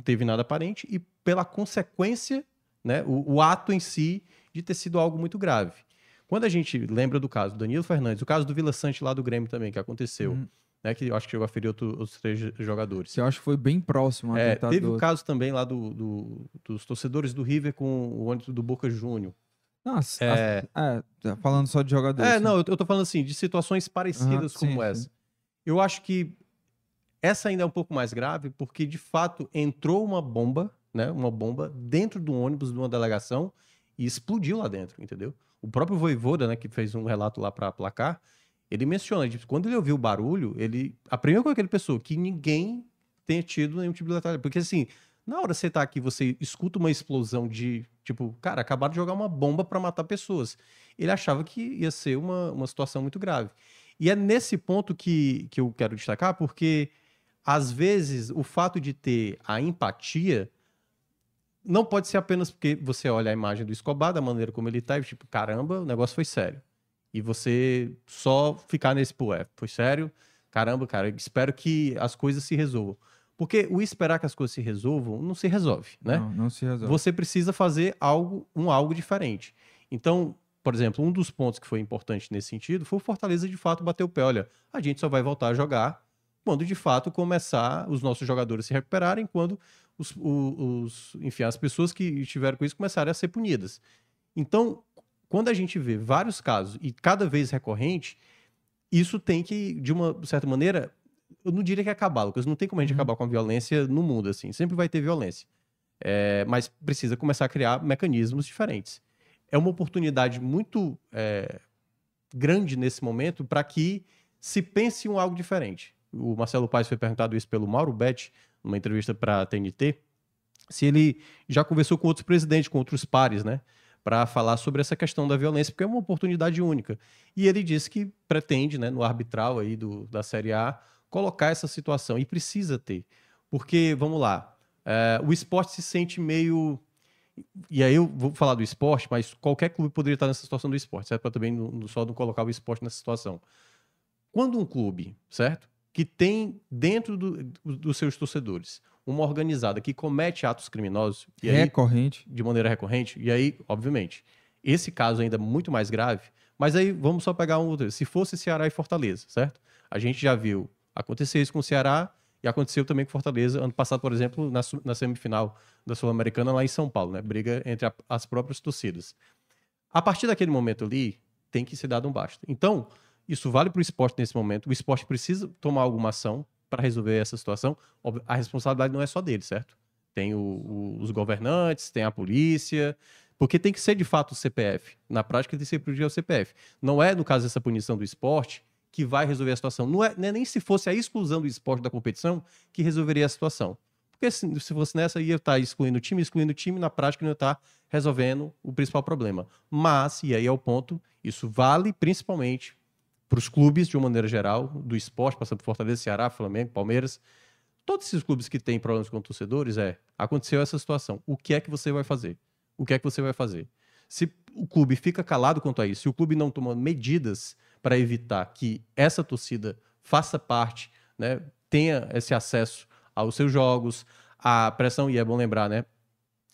teve nada aparente e pela consequência, né, o, o ato em si de ter sido algo muito grave. Quando a gente lembra do caso do Danilo Fernandes, o caso do Vila Sante lá do Grêmio também, que aconteceu, Uhum. Né, que eu acho que chegou a ferir outro- outros três jogadores. Eu acho que foi bem próximo. É, teve o outro. caso também lá do, do- dos torcedores do River com o ônibus do Boca Júnior. Nossa, É. a- é, tá falando só de jogadores. É, né? não, eu eu tô falando assim, de situações parecidas Aham, como sim, essa. sim. Eu acho que essa ainda é um pouco mais grave, porque de fato entrou uma bomba, né? Uma bomba dentro do ônibus de uma delegação e explodiu lá dentro, entendeu? O próprio Voivoda, né, que fez um relato lá para placar, ele menciona, tipo, quando ele ouviu o barulho, ele. A primeira coisa que ele pensou, que ninguém tenha tido nenhum tipo de letalidade. Porque assim, na hora você tá aqui, você escuta uma explosão de. Tipo, cara, acabaram de jogar uma bomba para matar pessoas. Ele achava que ia ser uma, uma situação muito grave. E é nesse ponto que, que eu quero destacar, porque às vezes o fato de ter a empatia não pode ser apenas porque você olha a imagem do Escobar, da maneira como ele tá, e tipo, caramba, o negócio foi sério. E você só ficar nesse, pô, é, foi sério, caramba, cara, espero que as coisas se resolvam. Porque o esperar que as coisas se resolvam não se resolve, né? Não, não se resolve. você precisa fazer algo, um algo diferente. Então, por exemplo, um dos pontos que foi importante nesse sentido foi o Fortaleza de fato bater o pé. Olha, a gente só vai voltar a jogar quando de fato começar os nossos jogadores se recuperarem, quando os, os- enfim, as pessoas que estiveram com isso começarem a ser punidas. Então, quando a gente vê vários casos e cada vez recorrente, isso tem que, de uma certa maneira, eu não diria que acabar, Lucas. Não tem como a gente Uhum. acabar com a violência no mundo, assim. Sempre vai ter violência. É, mas precisa começar a criar mecanismos diferentes. É uma oportunidade muito é, grande nesse momento para que se pense em algo diferente. O Marcelo Paes foi perguntado isso pelo Mauro Betti, numa entrevista para a TNT, se ele já conversou com outros presidentes, com outros pares, né? Para falar sobre essa questão da violência, porque é uma oportunidade única. E ele disse que pretende, né, no arbitral aí do, da Série A, colocar essa situação. E precisa ter. Porque, vamos lá, é, o esporte se sente meio. E aí eu vou falar do esporte, mas qualquer clube poderia estar nessa situação do esporte, certo? Para também não, só não colocar o esporte nessa situação. Quando um clube, certo? Que tem dentro do, dos seus torcedores uma organizada que comete atos criminosos e aí, Recorrente. de maneira recorrente, e aí, obviamente, esse caso ainda é muito mais grave, mas aí vamos só pegar um outro. Se fosse Ceará e Fortaleza, certo? A gente já viu acontecer isso com o Ceará e aconteceu também com Fortaleza ano passado, por exemplo, na, na semifinal da Sul-Americana lá em São Paulo, né? Briga entre a- as próprias torcidas. A partir daquele momento ali, tem que ser dado um basta. Então, isso vale para o esporte nesse momento. O esporte precisa tomar alguma ação para resolver essa situação. A responsabilidade não é só dele, certo? Tem o- o- os governantes, tem a polícia, porque tem que ser de fato o CPF. Na prática, tem que ser o CPF. Não é, no caso dessa punição do esporte, que vai resolver a situação. Não é, não é nem se fosse a exclusão do esporte da competição que resolveria a situação. Porque se, se fosse nessa, ia estar excluindo o time, excluindo o time, na prática não ia estar resolvendo o principal problema. Mas, e aí é o ponto, isso vale principalmente para os clubes, de uma maneira geral, do esporte, passando por Fortaleza, Ceará, Flamengo, Palmeiras. Todos esses clubes que têm problemas com torcedores, é, aconteceu essa situação. O que é que você vai fazer? O que é que você vai fazer? Se o clube fica calado quanto a isso, se o clube não toma medidas para evitar que essa torcida faça parte, né, tenha esse acesso aos seus jogos, a pressão, e é bom lembrar, né?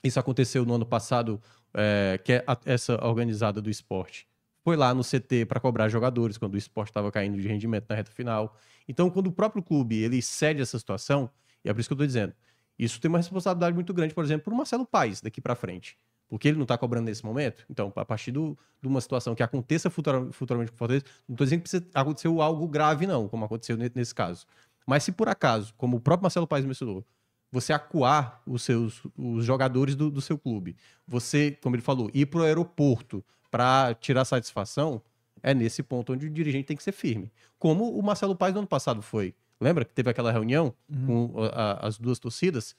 Isso aconteceu no ano passado, é, que é a- essa organizada do esporte foi lá no CT para cobrar jogadores quando o esporte estava caindo de rendimento na reta final. Então, quando o próprio clube ele cede essa situação, e é por isso que eu estou dizendo, isso tem uma responsabilidade muito grande, por exemplo, para o Marcelo Paes daqui para frente. Porque ele não está cobrando nesse momento. Então, a partir do- de uma situação que aconteça futura- futuramente com o Fortaleza, não estou dizendo que precisa acontecer algo grave, não, como aconteceu ne- nesse caso. Mas se por acaso, como o próprio Marcelo Paes mencionou, você acuar os seus os jogadores do, do seu clube, você, como ele falou, ir para o aeroporto para tirar satisfação, é nesse ponto onde o dirigente tem que ser firme. Como o Marcelo Paes no ano passado foi. Lembra que teve aquela reunião com a- a- as duas torcidas?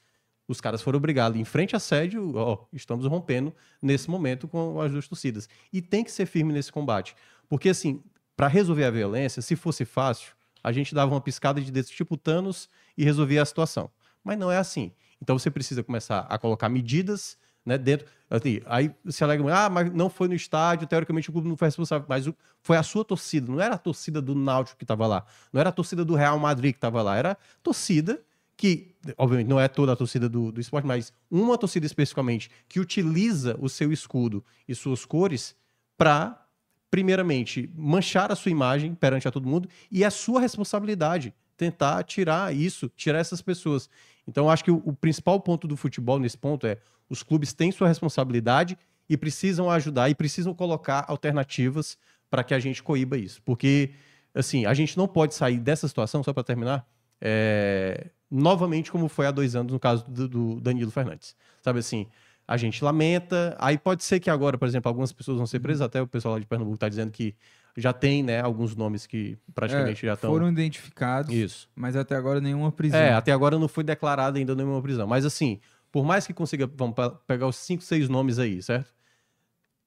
Os caras foram obrigados em frente à sede, ó, estamos rompendo nesse momento com as duas torcidas. E tem que ser firme nesse combate. Porque, assim, para resolver a violência, se fosse fácil, a gente dava uma piscada de dedos tipo Thanos e resolvia a situação. Mas não é assim. Então você precisa começar a colocar medidas né, dentro. assim, aí se alega, ah, mas não foi no estádio, teoricamente o clube não foi responsável, mas foi a sua torcida, não era a torcida do Náutico que estava lá, não era a torcida do Real Madrid que estava lá, era a torcida que, obviamente, não é toda a torcida do, do esporte, mas uma torcida especificamente que utiliza o seu escudo e suas cores para, primeiramente, manchar a sua imagem perante a todo mundo e é sua responsabilidade tentar tirar isso, tirar essas pessoas. Então, acho que o, o principal ponto do futebol nesse ponto é os clubes têm sua responsabilidade e precisam ajudar e precisam colocar alternativas para que a gente coíba isso. Porque, assim, a gente não pode sair dessa situação, só para terminar, é, novamente como foi há dois anos no caso do, do Danilo Fernandes. Sabe assim, a gente lamenta, aí pode ser que agora, por exemplo, algumas pessoas vão ser presas, até o pessoal lá de Pernambuco está dizendo que já tem, né, alguns nomes que praticamente É, já estão... Foram identificados, Isso. mas até agora nenhuma prisão. É, até agora não foi declarada ainda nenhuma prisão. Mas assim, por mais que consiga, vamos pe- pegar os cinco, seis nomes aí, certo?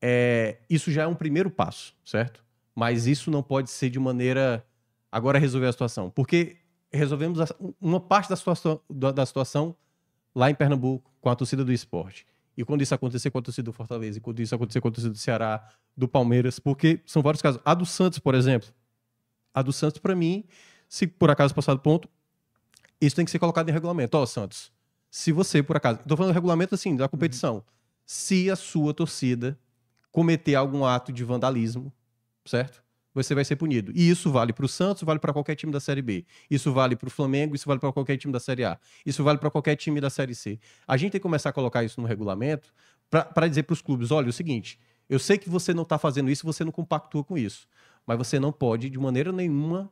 É, isso já é um primeiro passo, certo? Mas isso não pode ser de maneira agora resolver a situação, porque resolvemos uma parte da situação, da situação lá em Pernambuco com a torcida do esporte. E quando isso acontecer com a torcida do Fortaleza, e quando isso acontecer com a torcida do Ceará, do Palmeiras, porque são vários casos. A do Santos, por exemplo, a do Santos, para mim, se por acaso passar do ponto, isso tem que ser colocado em regulamento. Ó, Santos, se você, por acaso. Estou falando regulamento assim, da competição. Se a sua torcida cometer algum ato de vandalismo, certo? Você vai ser punido. E isso vale para o Santos, vale para qualquer time da Série B. Isso vale para o Flamengo, isso vale para qualquer time da Série A. Isso vale para qualquer time da Série C. A gente tem que começar a colocar isso no regulamento para dizer para os clubes: olha, é o seguinte, eu sei que você não está fazendo isso, você não compactua com isso. Mas você não pode, de maneira nenhuma,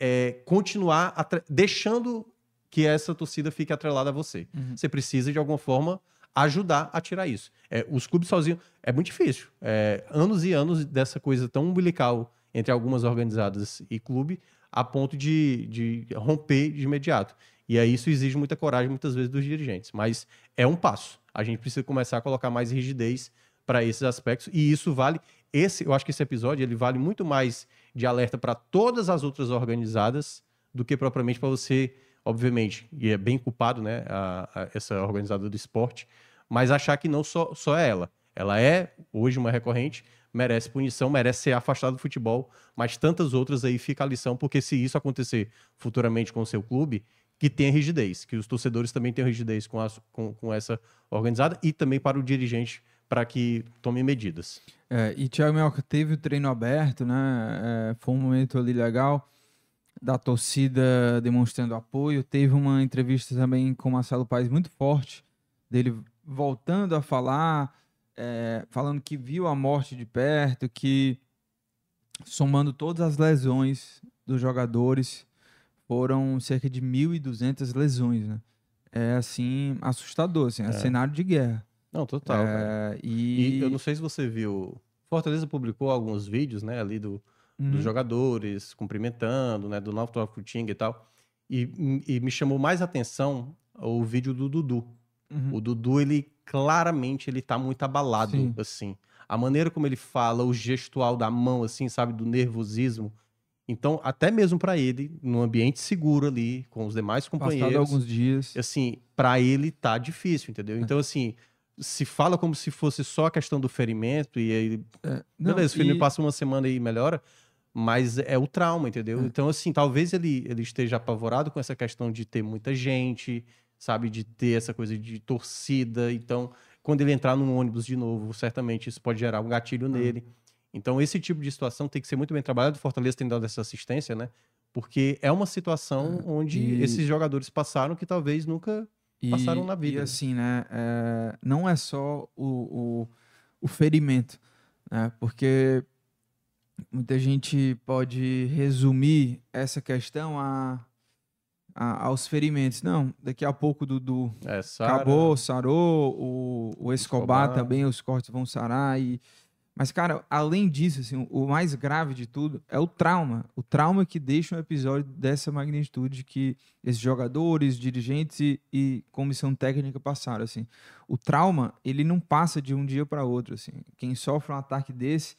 é, continuar deixando que essa torcida fique atrelada a você. Uhum. Você precisa, de alguma forma, ajudar a tirar isso. É, os clubes sozinhos é muito difícil. É, anos e anos dessa coisa tão umbilical entre algumas organizadas e clube, a ponto de, de romper de imediato. E aí isso exige muita coragem, muitas vezes, dos dirigentes. Mas é um passo. A gente precisa começar a colocar mais rigidez para esses aspectos. E isso vale. Esse, eu acho que esse episódio ele vale muito mais de alerta para todas as outras organizadas do que propriamente para você, obviamente, e é bem culpado, né, a, a, essa organizada do esporte, mas achar que não só, só é ela. Ela é hoje uma recorrente, merece punição, merece ser afastada do futebol, mas tantas outras aí fica a lição, porque se isso acontecer futuramente com o seu clube, que tenha rigidez, que os torcedores também tenham rigidez com, a, com, com essa organizada e também para o dirigente para que tome medidas. É, e Thiago Melca teve o treino aberto, né? É, foi um momento ali legal da torcida demonstrando apoio. Teve uma entrevista também com Marcelo Paes muito forte, dele voltando a falar, é, falando que viu a morte de perto, que somando todas as lesões dos jogadores, foram cerca de 1.200 lesões, né? É assim, assustador, assim, é, é cenário de guerra. Não, total. É, e... e... eu não sei se você viu. Fortaleza publicou alguns vídeos, né, ali do, uhum. dos jogadores cumprimentando, né, do Novo Futinga e tal. E, e, me chamou mais atenção o vídeo do Dudu. Uhum. O Dudu, ele claramente ele tá muito abalado, Sim. assim. A maneira como ele fala, o gestual da mão, assim, sabe, do nervosismo. Então, até mesmo para ele, num ambiente seguro ali, com os demais companheiros. Passado alguns dias. Assim, para ele tá difícil, entendeu? Então, assim, se fala como se fosse só a questão do ferimento, e aí. É, não, beleza, o ferimento e... passa uma semana e melhora, mas é o trauma, entendeu? É. Então, assim, talvez ele, ele esteja apavorado com essa questão de ter muita gente, sabe? De ter essa coisa de torcida. Então, quando ele entrar num ônibus de novo, certamente isso pode gerar um gatilho hum. nele. Então, esse tipo de situação tem que ser muito bem trabalhado. O Fortaleza tem dado essa assistência, né? Porque é uma situação é. onde e... esses jogadores passaram que talvez nunca e, passaram na vida. E assim, né? É, não é só o, o, o ferimento, né? Porque muita gente pode resumir essa questão a, a, aos ferimentos. Não, daqui a pouco o Dudu é, acabou, sarou, o, o Escobar, Escobar, também, os cortes vão sarar e mas, cara, além disso, assim, o mais grave de tudo é o trauma. O trauma que deixa um episódio dessa magnitude que esses jogadores, dirigentes e, e comissão técnica passaram. Assim. O trauma, ele não passa de um dia para outro. Assim. Quem sofre um ataque desse,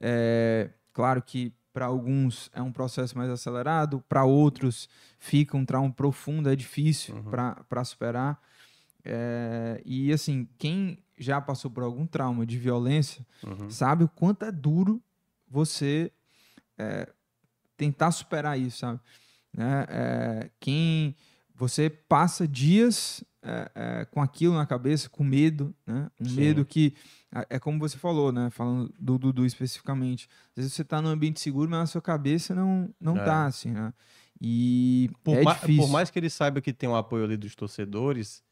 é, claro que para alguns é um processo mais acelerado, para outros fica um trauma profundo, é difícil uhum. para superar. É, e assim, quem já passou por algum trauma de violência uhum. sabe o quanto é duro você é, tentar superar isso, sabe? Né? É, quem você passa dias é, é, com aquilo na cabeça, com medo, né? Um Sim. medo que é como você falou, né? Falando do Dudu especificamente. Às vezes você está num ambiente seguro, mas na sua cabeça não não é. tá assim, né? E por, é ma por mais que ele saiba que tem o apoio ali dos torcedores,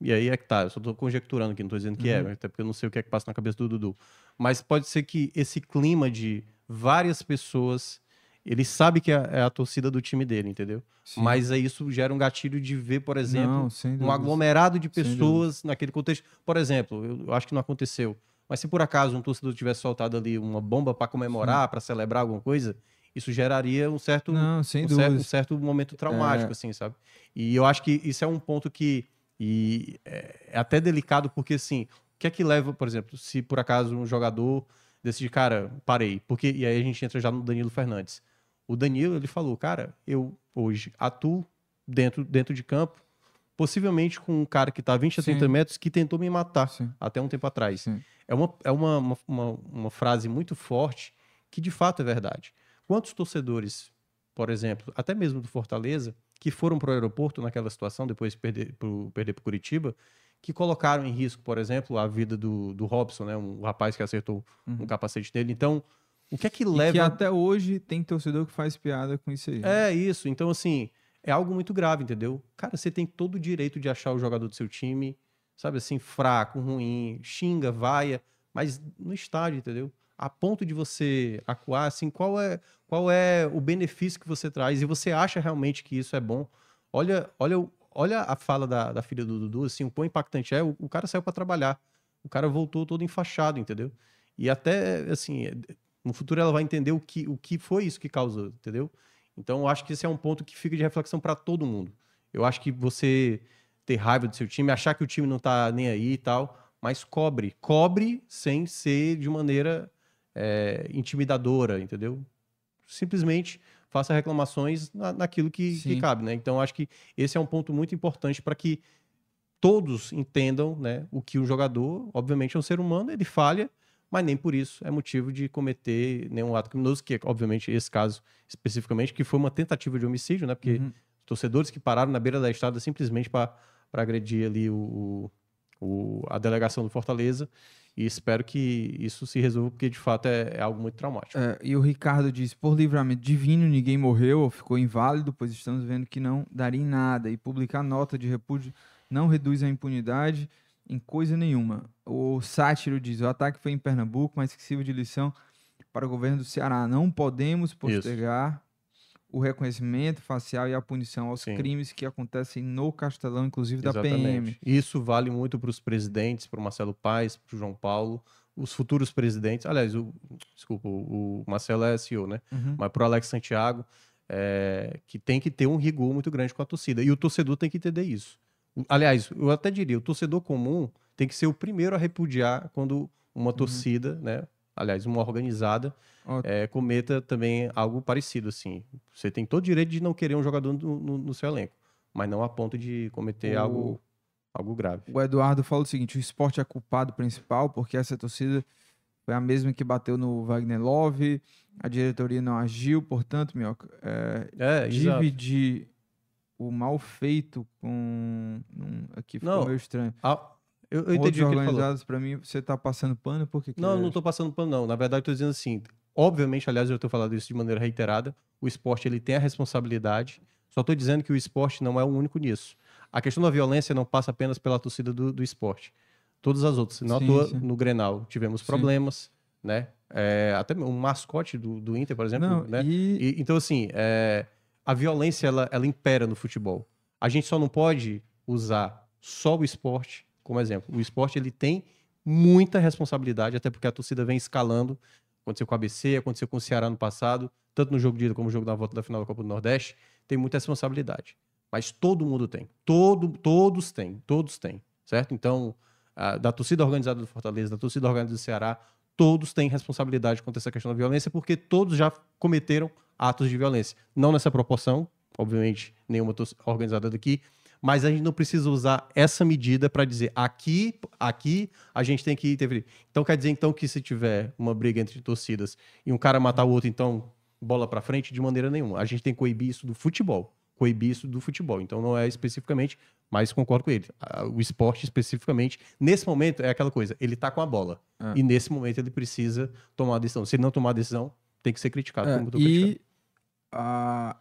e aí é que tá, eu só tô conjecturando aqui, não tô dizendo que é, uhum. é, até porque eu não sei o que é que passa na cabeça do Dudu. Mas pode ser que esse clima de várias pessoas, ele sabe que é, é a torcida do time dele, entendeu? Sim. Mas aí isso gera um gatilho de ver, por exemplo, não, um aglomerado de pessoas naquele contexto. Por exemplo, eu, eu acho que não aconteceu. Mas se por acaso um torcedor tivesse soltado ali uma bomba para comemorar, para celebrar alguma coisa, isso geraria um certo, não, um, certo um, certo momento traumático, é... assim, sabe? E eu acho que isso é um ponto que e é, é até delicado porque, assim, o que é que leva, por exemplo, se por acaso um jogador decide, cara, parei, porque e aí a gente entra já no Danilo Fernandes. O Danilo, ele falou, cara, eu hoje atuo dentro, dentro de campo, possivelmente com um cara que está a 20 a 30 Sim. metros que tentou me matar Sim. até um tempo atrás. Sim. É, uma, é uma, uma, uma, uma frase muito forte que de fato é verdade. Quantos torcedores, por exemplo, até mesmo do Fortaleza, que foram para o aeroporto naquela situação, depois de perder para perder Curitiba, que colocaram em risco, por exemplo, a vida do, do Robson, né? um rapaz que acertou uhum. um capacete dele. Então, o que é que leva. E que até hoje tem torcedor que faz piada com isso aí. Né? É isso. Então, assim, é algo muito grave, entendeu? Cara, você tem todo o direito de achar o jogador do seu time, sabe assim, fraco, ruim, xinga, vaia, mas no estádio, entendeu? a ponto de você acuar, assim, qual é, qual é o benefício que você traz e você acha realmente que isso é bom. Olha, olha, olha a fala da, da filha do Dudu, assim, o quão impactante é. O, o cara saiu para trabalhar, o cara voltou todo enfaixado, entendeu? E até, assim, no futuro ela vai entender o que, o que foi isso que causou, entendeu? Então, eu acho que esse é um ponto que fica de reflexão para todo mundo. Eu acho que você ter raiva do seu time, achar que o time não tá nem aí e tal, mas cobre. Cobre sem ser de maneira é, intimidadora, entendeu? Simplesmente faça reclamações na, naquilo que, que cabe, né? Então, acho que esse é um ponto muito importante para que todos entendam né, o que o jogador, obviamente, é um ser humano, ele falha, mas nem por isso é motivo de cometer nenhum ato criminoso, que é, obviamente, esse caso especificamente, que foi uma tentativa de homicídio, né? Porque Uhum. torcedores que pararam na beira da estrada simplesmente para agredir ali o, o- a delegação do Fortaleza. E espero que isso se resolva, porque de fato é, é algo muito traumático. É, e o Ricardo diz: por livramento divino, ninguém morreu ou ficou inválido, pois estamos vendo que não daria em nada. E publicar nota de repúdio não reduz a impunidade em coisa nenhuma. O Sátiro diz: o ataque foi em Pernambuco, mas que sirva de lição para o governo do Ceará. Não podemos postergar o reconhecimento facial e a punição aos Sim. crimes que acontecem no Castelão, inclusive da PM. Isso vale muito para os presidentes, para o Marcelo Paes, para o João Paulo, os futuros presidentes. Aliás, o, desculpa, o o Marcelo é CEO, né? Uhum. Mas para o Alex Santiago, é, que tem que ter um rigor muito grande com a torcida. E o torcedor tem que entender isso. Aliás, eu até diria, o torcedor comum tem que ser o primeiro a repudiar quando uma torcida, né? Aliás, uma organizada, é, cometa também algo parecido, assim. Você tem todo o direito de não querer um jogador no, no- no seu elenco, mas não a ponto de cometer O- algo, algo grave. O Eduardo fala o seguinte: o esporte é culpado principal porque essa torcida foi a mesma que bateu no Wagner Love, a diretoria não agiu, portanto, Minhoca, é, É, exato. dividir o mal feito com. num- aqui ficou Não, meio estranho. Ah, eu, eu entendi o que falou. organizados, pra mim, você tá passando pano, por que que Não, é? não tô passando pano, não. Na verdade, eu tô dizendo assim, obviamente, aliás, eu tô falando isso de maneira reiterada, o esporte, ele tem a responsabilidade, só tô dizendo que o esporte não é o único nisso. A questão da violência não passa apenas pela torcida do, do esporte. Todas as outras. Não à Sim, toa, sim. no Grenal, tivemos Sim. problemas, né? É, até um mascote do, do Inter, por exemplo, Não, né? e, E- então, assim, é, a violência, ela, ela impera no futebol. A gente só não pode usar só o esporte como exemplo. O esporte, ele tem muita responsabilidade, até porque a torcida vem escalando. Aconteceu com a ABC, aconteceu com o Ceará no passado, tanto no jogo de ida como no jogo da volta da final da Copa do Nordeste. Tem muita responsabilidade. Mas todo mundo tem. Todo, todos têm. Todos têm. Certo? Então, da torcida organizada do Fortaleza, da torcida organizada do Ceará, todos têm responsabilidade contra essa questão da violência, porque todos já cometeram atos de violência. Não nessa proporção, obviamente, nenhuma organizada daqui, mas a gente não precisa usar essa medida para dizer aqui, aqui a gente tem que interferir. Então quer dizer então que se tiver uma briga entre torcidas e um cara matar o outro, então bola para frente de maneira nenhuma. A gente tem que coibir isso do futebol, coibir isso do futebol. Então não é especificamente, mas concordo com ele. O esporte especificamente, nesse momento é aquela coisa, ele tá com a bola É. e nesse momento ele precisa tomar a decisão. Se ele não tomar a decisão, tem que ser criticado. É, como eu tô e a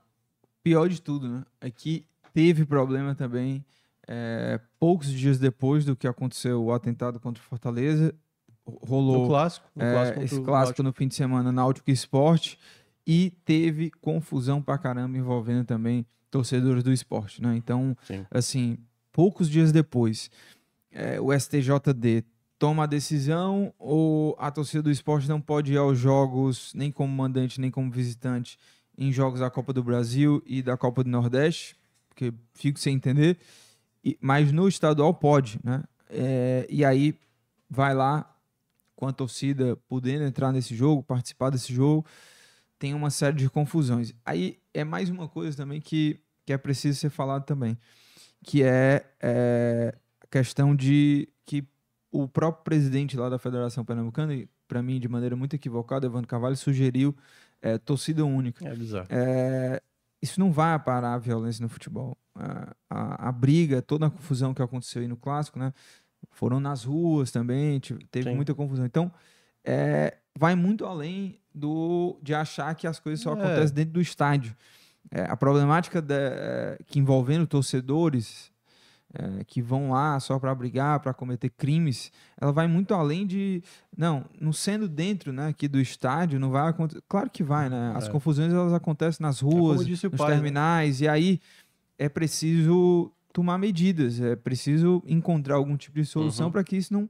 pior de tudo, né? É que teve problema também é, poucos dias depois do que aconteceu o atentado contra o Fortaleza. Rolou clássico, é, clássico esse o clássico no fim de semana Náutico e Esporte e teve confusão pra caramba envolvendo também torcedores do esporte, né? Então, Sim. assim, poucos dias depois, é, o STJD toma a decisão ou a torcida do esporte não pode ir aos jogos nem como mandante nem como visitante em jogos da Copa do Brasil e da Copa do Nordeste, porque fico sem entender, e- mas no estadual pode, né? É, e aí vai lá com a torcida podendo entrar nesse jogo, participar desse jogo, tem uma série de confusões. Aí é mais uma coisa também que, que é preciso ser falado também, que é, é a questão de que o próprio presidente lá da Federação Pernambucana, para mim de maneira muito equivocada, Evandro Carvalho, sugeriu é, torcida única. É bizarro. É, isso não vai parar a violência no futebol. A, a, a briga, toda a confusão que aconteceu aí no clássico, né? Foram nas ruas também, teve Sim. muita confusão. Então, é, vai muito além do de achar que as coisas só É. acontecem dentro do estádio. É, a problemática da- é, que envolvendo torcedores é, que vão lá só para brigar, para cometer crimes, ela vai muito além de não, não sendo dentro, né, aqui do estádio, não vai acontecer. Claro que vai, né? As É. confusões elas acontecem nas como ruas, nos pai, né? terminais e aí é preciso tomar medidas, é preciso encontrar algum tipo de solução Uhum. para que isso não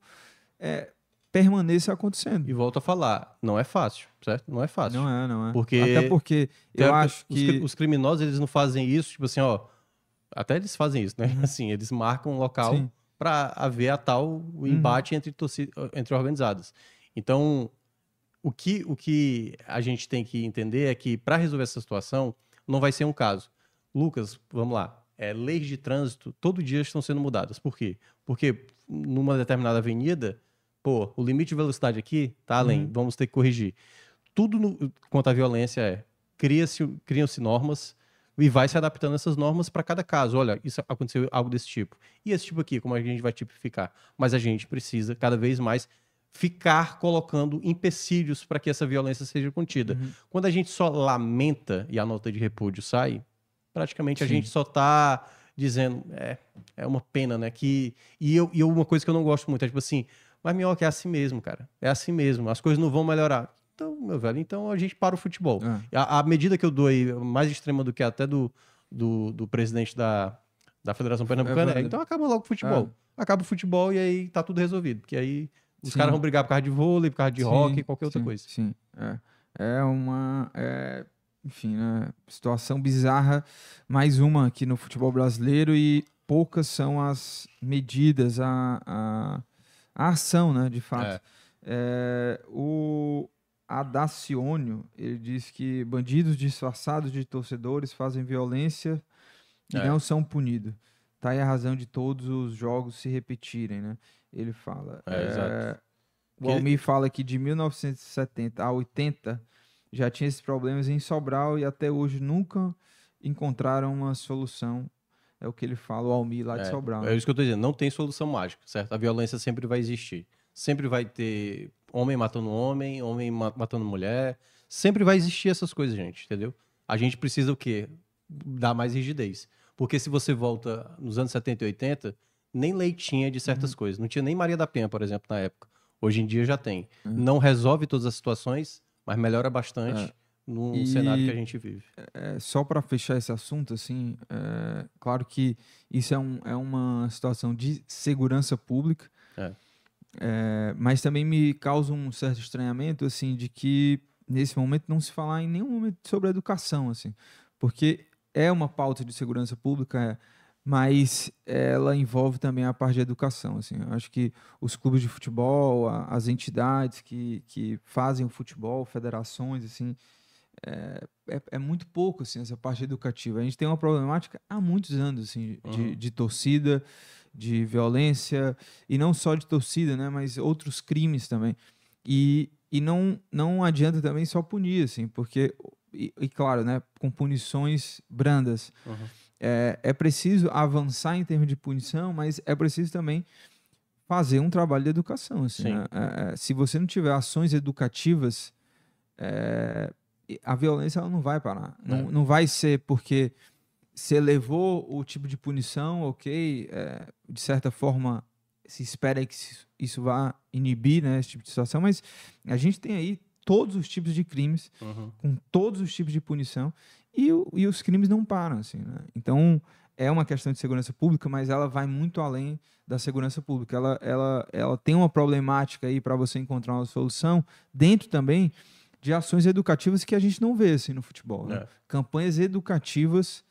é, permaneça acontecendo. E volto a falar, não é fácil, certo? Não é fácil. Não é, não é. Porque Até porque eu Tem- acho os, que os criminosos, eles não fazem isso, tipo assim, ó, Até eles fazem isso, né? <laughs> Assim, eles marcam um local para haver a tal o embate entre, torcida, entre organizadas. Então, o que, o que a gente tem que entender é que para resolver essa situação, não vai ser um caso. Lucas, vamos lá. É, leis de trânsito todo dia estão sendo mudadas. Por quê? Porque numa determinada avenida, pô, o limite de velocidade aqui tá além, vamos ter que corrigir. Tudo no- quanto à violência é cria-se criam-se normas e vai se adaptando essas normas para cada caso. Olha, isso aconteceu algo desse tipo. E esse tipo aqui, como a gente vai tipificar? Mas a gente precisa cada vez mais ficar colocando empecilhos para que essa violência seja contida. Quando a gente só lamenta e a nota de repúdio sai, praticamente a Sim. gente só está dizendo é, é uma pena, né? Que e eu, e uma coisa que eu não gosto muito é tipo assim, mas minhoca é assim mesmo, cara. É assim mesmo. As coisas não vão melhorar. Então, meu velho, então a gente para o futebol. É. A, a medida que eu dou aí, mais extrema do que até do, do, do presidente da, da Federação Pernambucana, é, verdade. então acaba logo o futebol. Acaba o futebol e aí tá tudo resolvido. Porque aí os Sim. caras vão brigar por causa de vôlei, por causa de Sim, rock, qualquer outra sim, coisa. Sim, é. É uma. é, enfim, né? Situação bizarra. Mais uma aqui no futebol brasileiro e poucas são as medidas, a, a, a ação, né? De fato. É, o Adaciônio, ele diz que bandidos disfarçados de torcedores fazem violência e É. não são punidos. Tá aí a razão de todos os jogos se repetirem, né? Ele fala. É, exato. O Que- Almir fala que de 1970 a 80 já tinha esses problemas em Sobral e até hoje nunca encontraram uma solução. É o que ele fala, o Almir lá de Sobral. É isso que eu tô dizendo, não tem solução mágica, certo? A violência sempre vai existir. Sempre vai ter homem matando homem, homem ma- matando mulher. Sempre vai existir essas coisas, gente, entendeu? A gente precisa o quê? Dar mais rigidez. Porque se você volta nos anos 70 e 80, nem lei tinha de certas coisas. Não tinha nem Maria da Penha, por exemplo, na época. Hoje em dia já tem. Não resolve todas as situações, mas melhora bastante no E- cenário que a gente vive. É, só para fechar esse assunto, assim, é, claro que isso é, um, é uma situação de segurança pública, É. É, mas também me causa um certo estranhamento, assim, de que nesse momento não se falar em nenhum momento sobre educação, assim, porque é uma pauta de segurança pública, é, mas ela envolve também a parte de educação, assim. Eu acho que os clubes de futebol, a- as entidades que, que fazem o futebol, federações, assim, é, é muito pouco assim essa parte educativa. A gente tem uma problemática há muitos anos assim de, Uhum. de torcida, de violência e não só de torcida, né, mas outros crimes também. E, e não não adianta também só punir assim, porque e, e claro, né, com punições brandas. Uhum. É, é preciso avançar em termos de punição, mas é preciso também fazer um trabalho de educação. Assim, Sim. né? É, é, se você não tiver ações educativas, é, a violência ela não vai parar. Não, É. não vai ser porque você levou o tipo de punição, ok, é, de certa forma se espera que isso- isso vá inibir né, esse tipo de situação, mas a gente tem aí todos os tipos de crimes Uhum. com todos os tipos de punição e, o- e os crimes não param, assim, né? Então, é uma questão de segurança pública, mas ela vai muito além da segurança pública. Ela, ela, ela tem uma problemática aí para você encontrar uma solução dentro também de ações educativas que a gente não vê assim no futebol. né? É. Campanhas educativas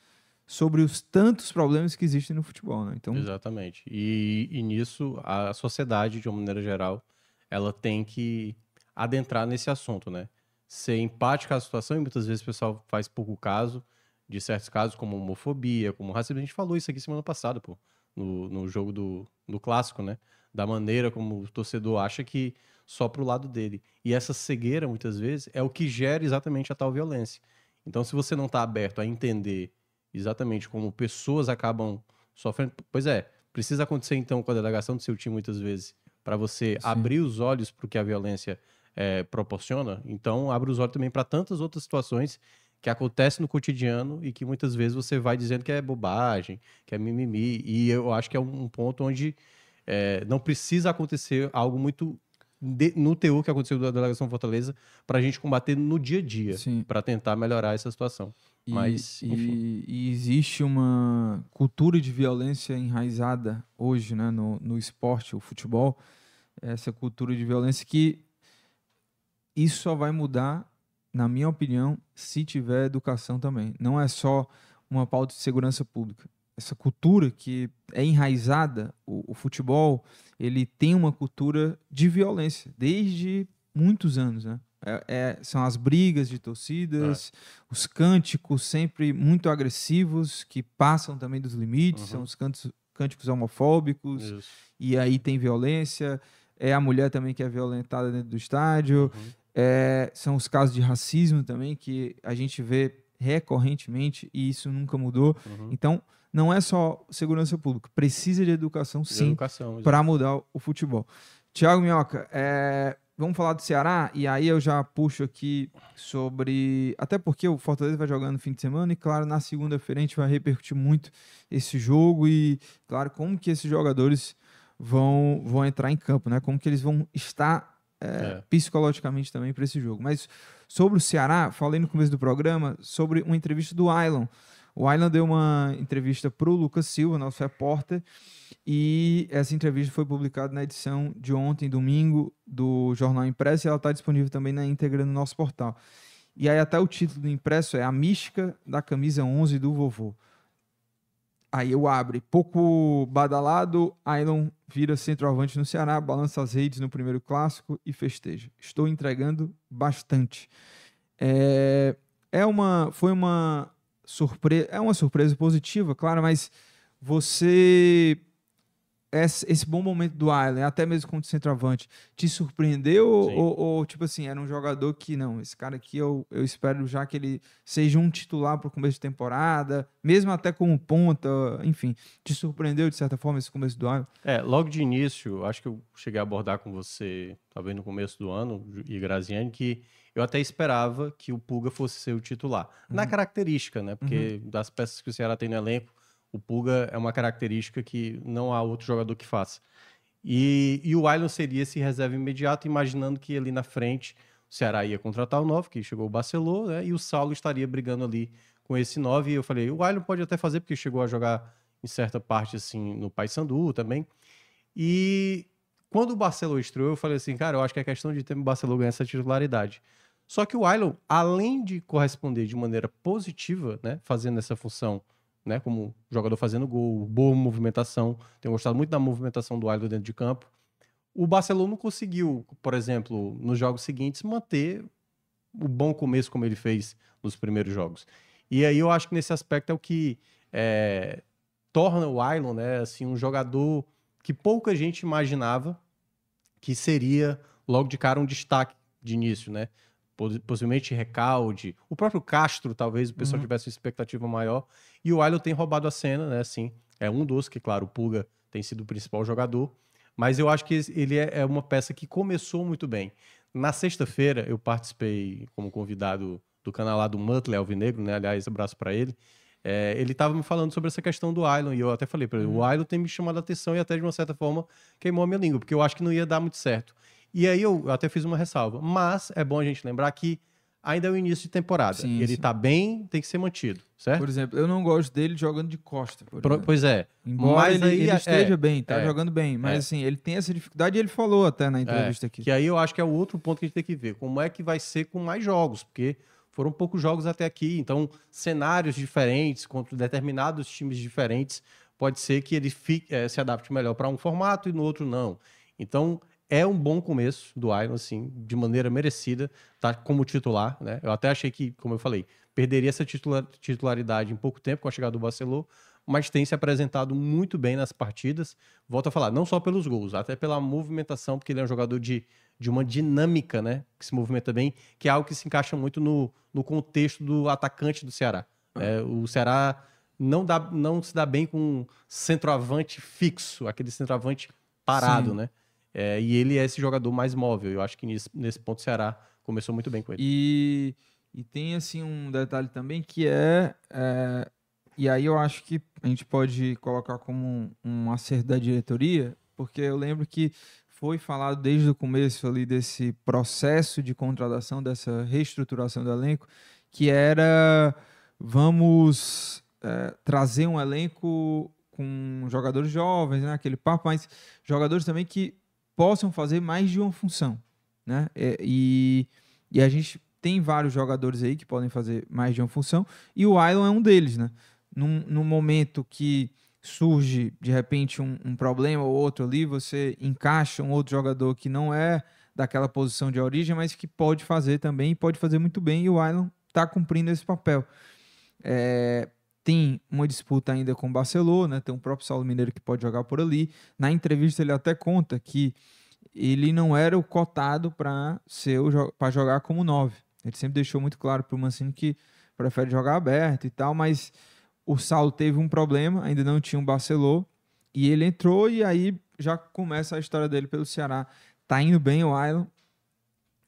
sobre os tantos problemas que existem no futebol, né? Então, Exatamente. E, e nisso, a sociedade, de uma maneira geral, ela tem que adentrar nesse assunto, né? Ser empática à situação, e muitas vezes o pessoal faz pouco caso de certos casos, como homofobia, como racismo. A gente falou isso aqui semana passada, pô, no, no jogo do, do clássico, né? Da maneira como o torcedor acha que só pro lado dele. E essa cegueira, muitas vezes, é o que gera exatamente a tal violência. Então, se você não está aberto a entender exatamente como pessoas acabam sofrendo. Pois é, precisa acontecer então com a delegação do seu time muitas vezes para você abrir os olhos para o que a violência eh, proporciona. Então, abre os olhos também para tantas outras situações que acontecem no cotidiano e que muitas vezes você vai dizendo que é bobagem, que é mimimi. E eu acho que é um ponto onde eh, não precisa acontecer algo muito de- no teor que aconteceu da delegação Fortaleza para a gente combater no dia a dia, para tentar melhorar essa situação. E, Mas, e- e existe uma cultura de violência enraizada hoje né, no, no esporte, o futebol, essa cultura de violência que isso só vai mudar, na minha opinião, se tiver educação também. Não é só uma pauta de segurança pública. Essa cultura que é enraizada, o, o futebol, ele tem uma cultura de violência desde muitos anos, né? É- é- são as brigas de torcidas, os cânticos sempre muito agressivos, que passam também dos limites, Uhum. são os cantos, cânticos homofóbicos, Isso. e aí tem violência. É a mulher também que é violentada dentro do estádio. Uhum. É, são os casos de racismo também que a gente vê recorrentemente e isso nunca mudou. Uhum. Então, não é só segurança pública, precisa de educação sim para mudar o futebol. Tiago Minhoca, é, vamos falar do Ceará e aí eu já puxo aqui sobre. Até porque o Fortaleza vai jogar no fim de semana e, claro, na segunda-feira a gente vai repercutir muito esse jogo e, claro, como que esses jogadores vão, vão entrar em campo, né? Como que eles vão estar é, É. psicologicamente também para esse jogo. Mas sobre o Ceará, falei no começo do programa sobre uma entrevista do Ailon. O Ailon deu uma entrevista para o Lucas Silva, nosso repórter, e essa entrevista foi publicada na edição de ontem, domingo, do Jornal Impresso, e ela está disponível também na íntegra no nosso portal. E aí até o título do impresso é A Mística da Camisa 11 do Vovô. Aí eu abro, pouco badalado, Ailon vira centroavante no Ceará, balança as redes no primeiro clássico e festeja. Estou entregando bastante. É, é uma, foi uma surpresa, é uma surpresa positiva, claro, mas você esse, bom momento do Island, até mesmo contra o centroavante, te surpreendeu ou, ou, tipo assim, era um jogador que não, esse cara aqui eu, eu espero já que ele seja um titular para o começo de temporada, mesmo até como ponta, enfim, te surpreendeu de certa forma esse começo do Island? É, logo de início, acho que eu cheguei a abordar com você, talvez no começo do ano, e Graziani, que eu até esperava que o Puga fosse ser o titular. Na característica, né? Porque das peças que o Ceará tem no elenco, o Puga é uma característica que não há outro jogador que faça. E, e o Ailon seria esse reserva imediato, imaginando que ali na frente o Ceará ia contratar o 9, que chegou o Barcelona, né? E o Saulo estaria brigando ali com esse 9. E eu falei, o Ailon pode até fazer, porque chegou a jogar em certa parte, assim, no Paysandu também. E quando o Barcelona estreou, eu falei assim, cara, eu acho que é questão de ter o Barcelona ganhar essa titularidade. Só que o Ailon, além de corresponder de maneira positiva, né, fazendo essa função, né, como jogador fazendo gol, boa movimentação, tenho gostado muito da movimentação do Ailon dentro de campo, o Barcelona não conseguiu, por exemplo, nos jogos seguintes, manter o bom começo como ele fez nos primeiros jogos. E aí eu acho que nesse aspecto é o que é, torna o Ailon, né, assim, um jogador que pouca gente imaginava que seria logo de cara um destaque de início, né? Pos- Possivelmente Recalde, o próprio Castro, talvez o pessoal Uhum. tivesse uma expectativa maior. E o Ailon tem roubado a cena, né? Assim, é um dos que, claro, o Puga tem sido o principal jogador. Mas eu acho que ele é é uma peça que começou muito bem. Na sexta-feira, eu participei como convidado do canal lá do Muttley Alvinegro, né? Aliás, abraço para ele. É, ele estava me falando sobre essa questão do Ailon, e eu até falei para ele, o Ailon tem me chamado a atenção e até de uma certa forma queimou a minha língua, porque eu acho que não ia dar muito certo. E aí eu até fiz uma ressalva, mas é bom a gente lembrar que ainda é o início de temporada. Sim, ele sim. tá bem, tem que ser mantido, certo? Por exemplo, eu não gosto dele jogando de costa. por Pro- pois é. Embora Mas ele, aí ele é- esteja é, bem, tá é, jogando bem, mas é. assim, ele tem essa dificuldade e ele falou até na entrevista aqui. Que aí eu acho que é o outro ponto que a gente tem que ver. Como é que vai ser com mais jogos? Porque foram poucos jogos até aqui, então cenários diferentes, contra determinados times diferentes, pode ser que ele fique, eh, se adapte melhor para um formato e no outro não. Então é um bom começo do Iron, assim, de maneira merecida, tá como titular, né? Eu até achei que, como eu falei, perderia essa titular- titularidade em pouco tempo com a chegada do Barcelona, mas tem se apresentado muito bem nas partidas. Volto a falar, não só pelos gols, até pela movimentação, porque ele é um jogador de, de uma dinâmica, né? Que se movimenta bem, que é algo que se encaixa muito no, no contexto do atacante do Ceará. né? o Ceará não, dá, não se dá bem com um centroavante fixo, aquele centroavante parado, Sim. né? É, e ele é esse jogador mais móvel. Eu acho que nesse, nesse ponto o Ceará começou muito bem com ele. E, e tem assim um detalhe também que é, é, E aí eu acho que a gente pode colocar como um, um acerto da diretoria, porque eu lembro que foi falado desde o começo ali desse processo de contratação, dessa reestruturação do elenco, que era vamos é, trazer um elenco com jogadores jovens, né? aquele papo, mas jogadores também que possam fazer mais de uma função. Né? É, E, e a gente tem vários jogadores aí que podem fazer mais de uma função, e o Ailon é um deles, né? num, num momento que surge de repente um, um problema ou outro ali, você encaixa um outro jogador que não é daquela posição de origem, mas que pode fazer também, pode fazer muito bem, e o Island está cumprindo esse papel. É, tem uma disputa ainda com o Barcelona, tem o próprio Saulo Mineiro que pode jogar por ali. Na entrevista ele até conta que ele não era o cotado para ser para jogar como 9. Ele sempre deixou muito claro para o Mancini que prefere jogar aberto e tal, mas o Saulo teve um problema, ainda não tinha um Barcelona, e ele entrou e aí já começa a história dele pelo Ceará. Tá indo bem o Island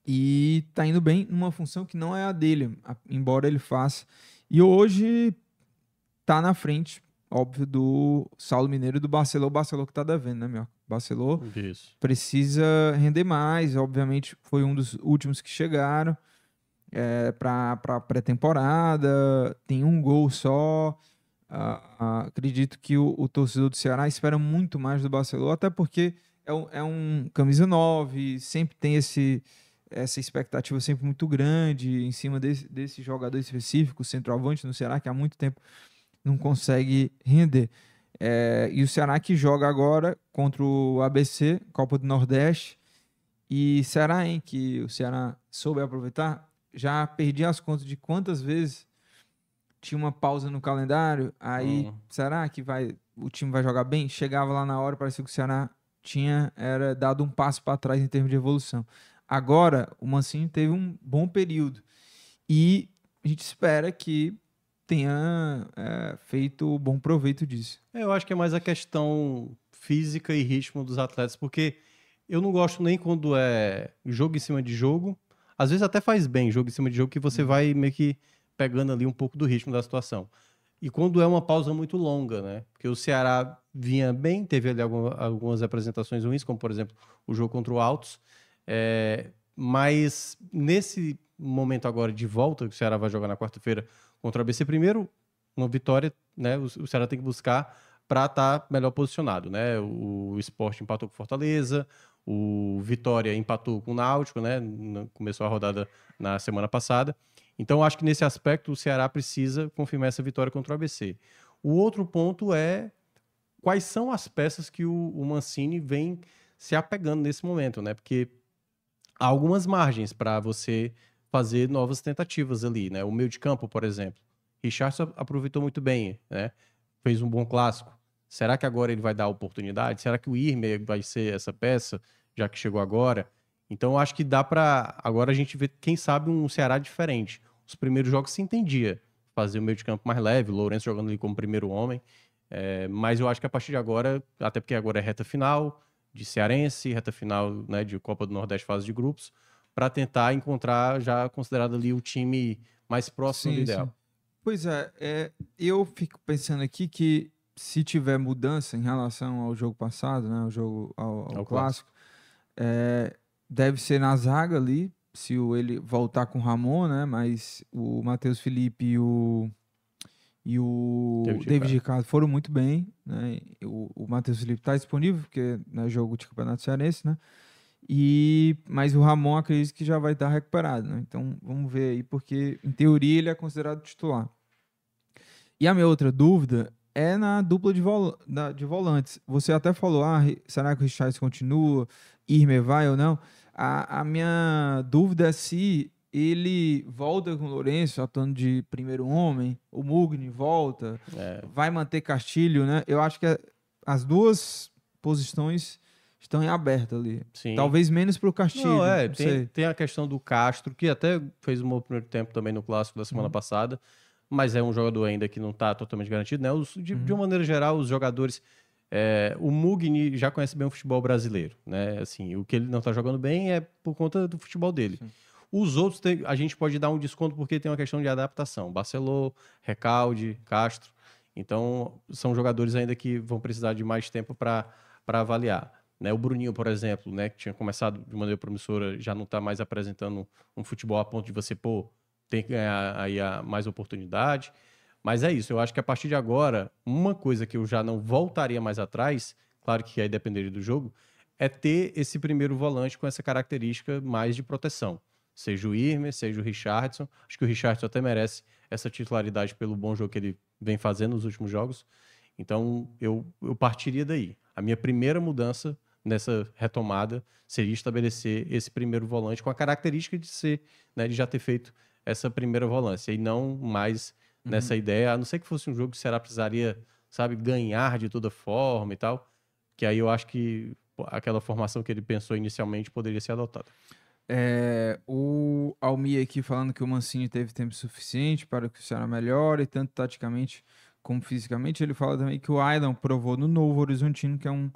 e tá indo bem numa função que não é a dele, embora ele faça. E hoje tá na frente, óbvio, do Saulo Mineiro e do Barcelona. O Barcelona que tá devendo, né, meu? Barcelona precisa render mais. Obviamente, foi um dos últimos que chegaram é, para pré-temporada. Tem um gol só. Uh, acredito que o, o, torcedor do Ceará espera muito mais do Barcelona, até porque é um, é um camisa 9, sempre tem esse, essa expectativa sempre muito grande em cima desse, desse jogador específico, centroavante no Ceará, que há muito tempo não consegue render. É, e o Ceará que joga agora contra o ABC, Copa do Nordeste. E Ceará, hein, que o Ceará soube aproveitar, já perdi as contas de quantas vezes tinha uma pausa no calendário, aí uhum. será que vai o time vai jogar bem? Chegava lá na hora, parecia que o Ceará tinha era dado um passo para trás em termos de evolução. Agora, o Mancini teve um bom período e a gente espera que tenha é, feito bom proveito disso. É, eu acho que é mais a questão física e ritmo dos atletas, porque eu não gosto nem quando é jogo em cima de jogo. Às vezes até faz bem jogo em cima de jogo que você uhum. vai meio que pegando ali um pouco do ritmo da situação. E quando é uma pausa muito longa, né? Porque o Ceará vinha bem, teve ali algumas apresentações ruins, como por exemplo o jogo contra o Altos. É, mas nesse momento agora de volta, que o Ceará vai jogar na quarta-feira contra o ABC, primeiro, uma vitória, né? O, Ceará tem que buscar para estar tá melhor posicionado, né? O, o esporte empatou com Fortaleza, o Vitória empatou com o Náutico, né? Começou a rodada na semana passada. Então, acho que nesse aspecto o Ceará precisa confirmar essa vitória contra o ABC. O outro ponto é quais são as peças que o, o Mancini vem se apegando nesse momento, né? Porque há algumas margens para você fazer novas tentativas ali, né? O meio de campo, por exemplo. Richardson aproveitou muito bem, né? Fez um bom clássico. Será que agora ele vai dar oportunidade? Será que o Irme vai ser essa peça, já que chegou agora? Então, acho que dá para agora a gente ver, quem sabe, um Ceará diferente. Os primeiros jogos se entendia fazer o meio de campo mais leve, o Lourenço jogando ali como primeiro homem. É, mas eu acho que a partir de agora, até porque agora é reta final de Cearense, reta final né, de Copa do Nordeste, fase de grupos, para tentar encontrar já considerado ali o time mais próximo sim, do ideal. Sim. Pois é, é, eu fico pensando aqui que se tiver mudança em relação ao jogo passado, né, ao jogo ao, ao, ao clássico, clássico, é, deve ser na zaga ali, se o, ele voltar com o Ramon, né? Mas o Matheus Felipe e o, e o David, David Ricardo foram muito bem, né? O, o Matheus Felipe está disponível, porque é jogo de Campeonato Cearense, né? E, mas o Ramon acredito que já vai estar recuperado, né? Então vamos ver aí, porque em teoria ele é considerado titular. E a minha outra dúvida é na dupla de, vol de volantes. Você até falou, ah, será que o Richard continua? Irme vai ou não? A, a minha dúvida é se ele volta com o Lourenço atuando de primeiro homem, o Mugni volta, é. vai manter Castilho, né? Eu acho que as duas posições estão em aberto ali. Sim. Talvez menos para o Castilho. Não, é, não tem, tem, a questão do Castro, que até fez um bom primeiro tempo também no clássico da semana uhum. passada, mas é um jogador ainda que não está totalmente garantido, né? Os, de, uhum. de uma maneira geral, os jogadores é, o Mugni já conhece bem o futebol brasileiro, né? Assim, o que ele não está jogando bem é por conta do futebol dele. Sim. Os outros tem, a gente pode dar um desconto porque tem uma questão de adaptação. Barcelô, Recalde, Castro. Então, são jogadores ainda que vão precisar de mais tempo para avaliar. Né? O Bruninho, por exemplo, né, que tinha começado de maneira promissora, já não está mais apresentando um futebol a ponto de você, pô, tem que ganhar aí a mais oportunidade. Mas é isso, eu acho que a partir de agora, uma coisa que eu já não voltaria mais atrás, claro que aí dependeria do jogo, é ter esse primeiro volante com essa característica mais de proteção. Seja o Irmer, seja o Richardson. Acho que o Richardson até merece essa titularidade pelo bom jogo que ele vem fazendo nos últimos jogos. Então, eu, eu partiria daí. A minha primeira mudança nessa retomada seria estabelecer esse primeiro volante com a característica de ser, né, de já ter feito essa primeira volância e não mais nessa ideia, a não ser que fosse um jogo que o Ceará precisaria, sabe, ganhar de toda forma e tal, que aí eu acho que aquela formação que ele pensou inicialmente poderia ser adotada. É, o Almi aqui falando que o Mancini teve tempo suficiente para que o Ceará melhore, tanto taticamente como fisicamente. Ele fala também que o Aidan provou no Novo Horizontino que é um,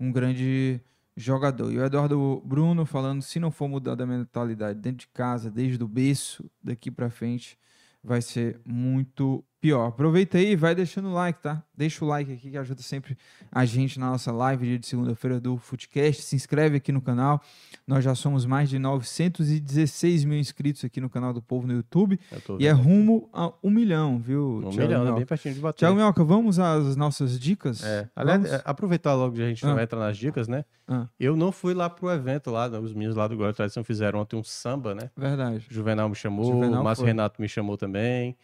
um grande jogador. E o Eduardo Bruno falando, se não for mudar a mentalidade dentro de casa, desde o berço, daqui para frente, vai ser muito pior. Aproveita aí e vai deixando o like, tá? Deixa o like aqui que ajuda sempre a gente na nossa live dia de segunda-feira do Footcast. Se inscreve aqui no canal. Nós já somos mais de 916 mil inscritos aqui no canal do Povo no YouTube. Tô E é vendo. rumo a um milhão, viu, um Thiago milhão, né? Minhoca? bem pertinho de bater. Thiago Minhoca, vamos às nossas dicas? É, aliás, Vamos? é, aproveitar logo que a gente Ah. vai entrar nas dicas, né? Ah. Eu não fui lá pro evento lá, né? os meninos lá do Glória e Tradição fizeram ontem um samba, né? Verdade. Juvenal me chamou, Juvenal o Márcio foi. Renato me chamou também.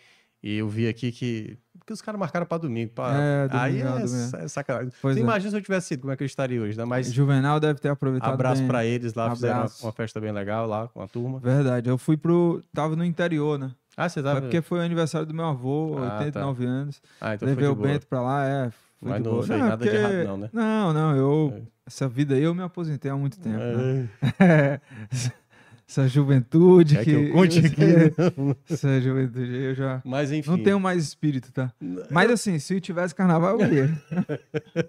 E eu vi aqui que. Porque os caras marcaram pra domingo. Pra... É, domingo, Aí é, é, domingo. é sacanagem. Pois Você é. imagina se eu tivesse sido, como é que eu estaria hoje, né? Mas Juvenal deve ter aproveitado abraço pra eles lá, fizeram uma, Abraço. uma festa bem legal lá com a turma. Verdade. Eu fui pro... Tava no interior, né? Ah, você Foi tava. porque foi o aniversário do meu avô, Ah, 89 anos. Ah, então Levei o de boa. Bento pra lá, é. Foi Mas de não boa. fez é nada de porque- errado, não, né? Não, não, eu. É. Essa vida aí eu me aposentei há muito tempo. né? <laughs> É. Essa juventude Quer que. que eu conte aqui? Essa <laughs> juventude aí eu já. Mas enfim. Não tenho mais espírito, tá? Mas assim, se tivesse carnaval, eu ia.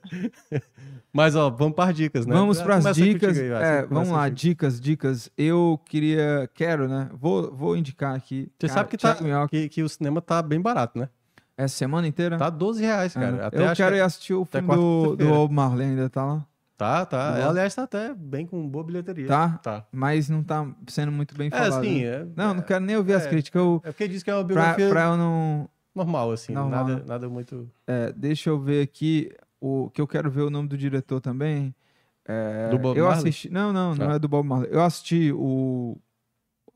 <laughs> Mas ó, vamos para as dicas, né? Vamos para as dicas. aí, É, vamos lá, contigo. dicas, dicas. Eu queria. Quero, né? Vou, vou indicar aqui. Você Cara, sabe que, tá, que, que o cinema tá bem barato, né? Essa semana inteira? Tá 12 reais, cara. É. Eu quero que- ir assistir o filme do, do. Bob Marley, ainda tá lá? Tá, tá. Boa. Aliás, tá até bem com boa bilheteria. Tá? Tá. Mas não tá sendo muito bem É, falado. assim, é, Não, não quero nem ouvir as é. críticas. Eu, é porque diz que é uma pra, biografia pra eu não. normal, assim. Normal, Nada, né? nada muito... é, deixa eu ver aqui. O, que eu quero ver o nome do diretor também. É, Do Bob eu Marley? assisti. Não, não, não Ah. é do Bob Marley. Eu assisti o,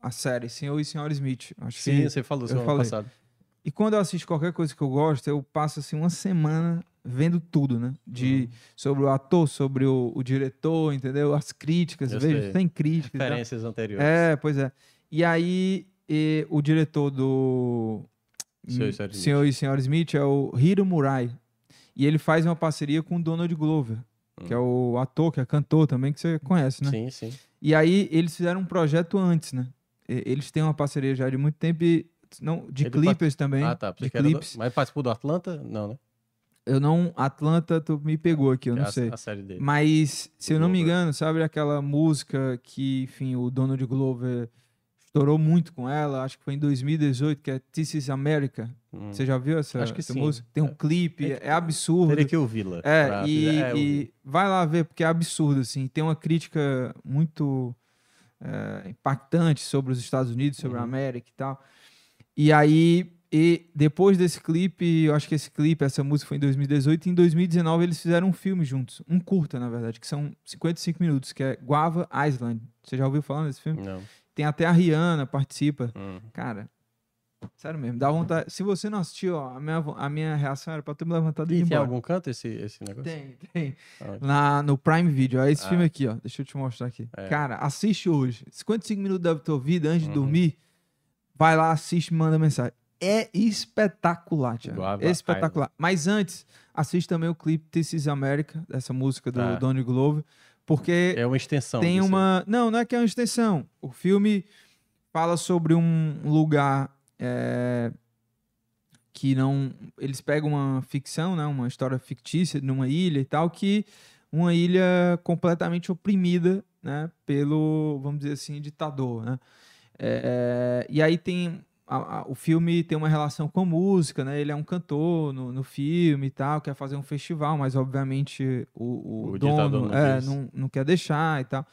a série Senhor e Senhora Smith. Acho Sim, que, você falou semana passada. E quando eu assisto qualquer coisa que eu gosto, eu passo assim uma semana vendo tudo, né? De, Uhum. Sobre o ator, sobre o, o diretor, entendeu? As críticas, Eu vejo, sei. tem críticas. tal. Referências anteriores. É, pois é. E aí, e o diretor do Senhor e. Senhor e Senhora Smith é o Hiro Murai. E ele faz uma parceria com o Donald Glover, que é o ator, que é cantor também, que você conhece, né? Sim, sim. E aí, eles fizeram um projeto antes, né? Eles têm uma parceria já de muito tempo e... Não, de Ele clipes também. Ah, tá. De era do- clipes. Mas participou do Atlanta? Não, né? Eu não... Atlanta, tu me pegou aqui, eu Que é não sei. a série dele. Mas, se eu não me Glover. engano, sabe aquela música que, enfim, o Donald Glover estourou muito com ela, acho que foi em 2018, que é This is America. Hum. Você já viu essa, Acho que essa sim. música? Tem um É. clipe, que- é absurdo. Teria que ouvi-la. É, pra- e, é, eu e vai lá ver, porque é absurdo, assim. Tem uma crítica muito é, impactante sobre os Estados Unidos, sobre a Uhum. América e tal. E aí, e depois desse clipe, eu acho que esse clipe, essa música foi em 2018, e em 2019 eles fizeram um filme juntos, um curta, na verdade, que são 55 minutos, que é Guava Island. Você já ouviu falar desse filme? Não. Tem até a Rihanna participa. Hum. Cara, sério mesmo, dá vontade. Se você não assistiu, ó, a minha, a minha reação era pra ter me levantado e ir tem algum canto esse, esse negócio? Tem, tem. Aonde? Na, no Prime Video. É esse Ah. filme aqui, ó. Deixa eu te mostrar aqui. É. Cara, assiste hoje. 55 minutos da tua vida antes de Uhum. dormir. Vai lá, assiste, manda mensagem. É espetacular, Thiago. Guava É espetacular. Mas antes, assiste também o clipe This is America, dessa música do Tá. Donny Glover. Porque É uma extensão. tem uma. Não, não é que é uma extensão. O filme fala sobre um lugar é, que não. Eles pegam uma ficção, né? Uma história fictícia numa ilha e tal, que uma ilha completamente oprimida, né? Pelo, vamos dizer assim, ditador, né? É, e aí tem. A- a- o filme tem uma relação com a música, né? Ele é um cantor no, no filme e tal, quer fazer um festival, mas obviamente o, o, O dono não é, não, não quer deixar e tal.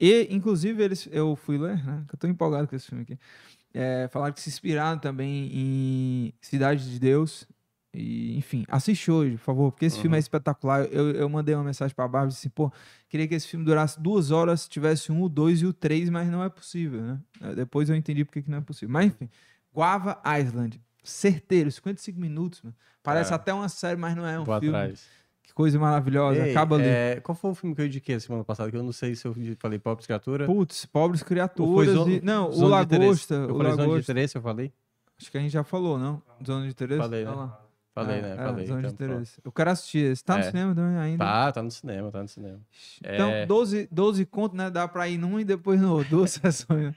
E, inclusive, eles, eu fui ler, né? Eu tô empolgado com esse filme aqui. É, falaram que se inspiraram também em Cidade de Deus, E, enfim, assiste hoje, por favor, porque esse filme é Uhum. espetacular. Eu, eu mandei uma mensagem pra Bárbara disse assim, pô, queria que esse filme durasse duas horas, tivesse um, o dois e o três, mas não é possível, né? Depois eu entendi porque que não é possível. Mas enfim, Guava Island, certeiro, 55 minutos, mano. Parece É. até uma série, mas não é um Vou filme. atrás. Que coisa maravilhosa. Ei, Acaba ali. é, qual foi o filme que eu indiquei semana passada? Que eu não sei se eu falei Pobres Criatura. Putz, pobres criaturas. e... Não, o Zona de Interesse? Lagosta. Eu O falei Zona de Lagosta. Interesse, eu falei? Acho que a gente já falou, não? Zona de interesse? Falei, né? Lá. Falei, É, né? é, Falei. Zona de então, pronto. interesse. Eu quero assistir esse. Tá no É. cinema também ainda? Tá, tá no cinema, tá no cinema. Então, É. 12, 12 conto, né? Dá pra ir num e depois no outro. Duas <laughs> sessões.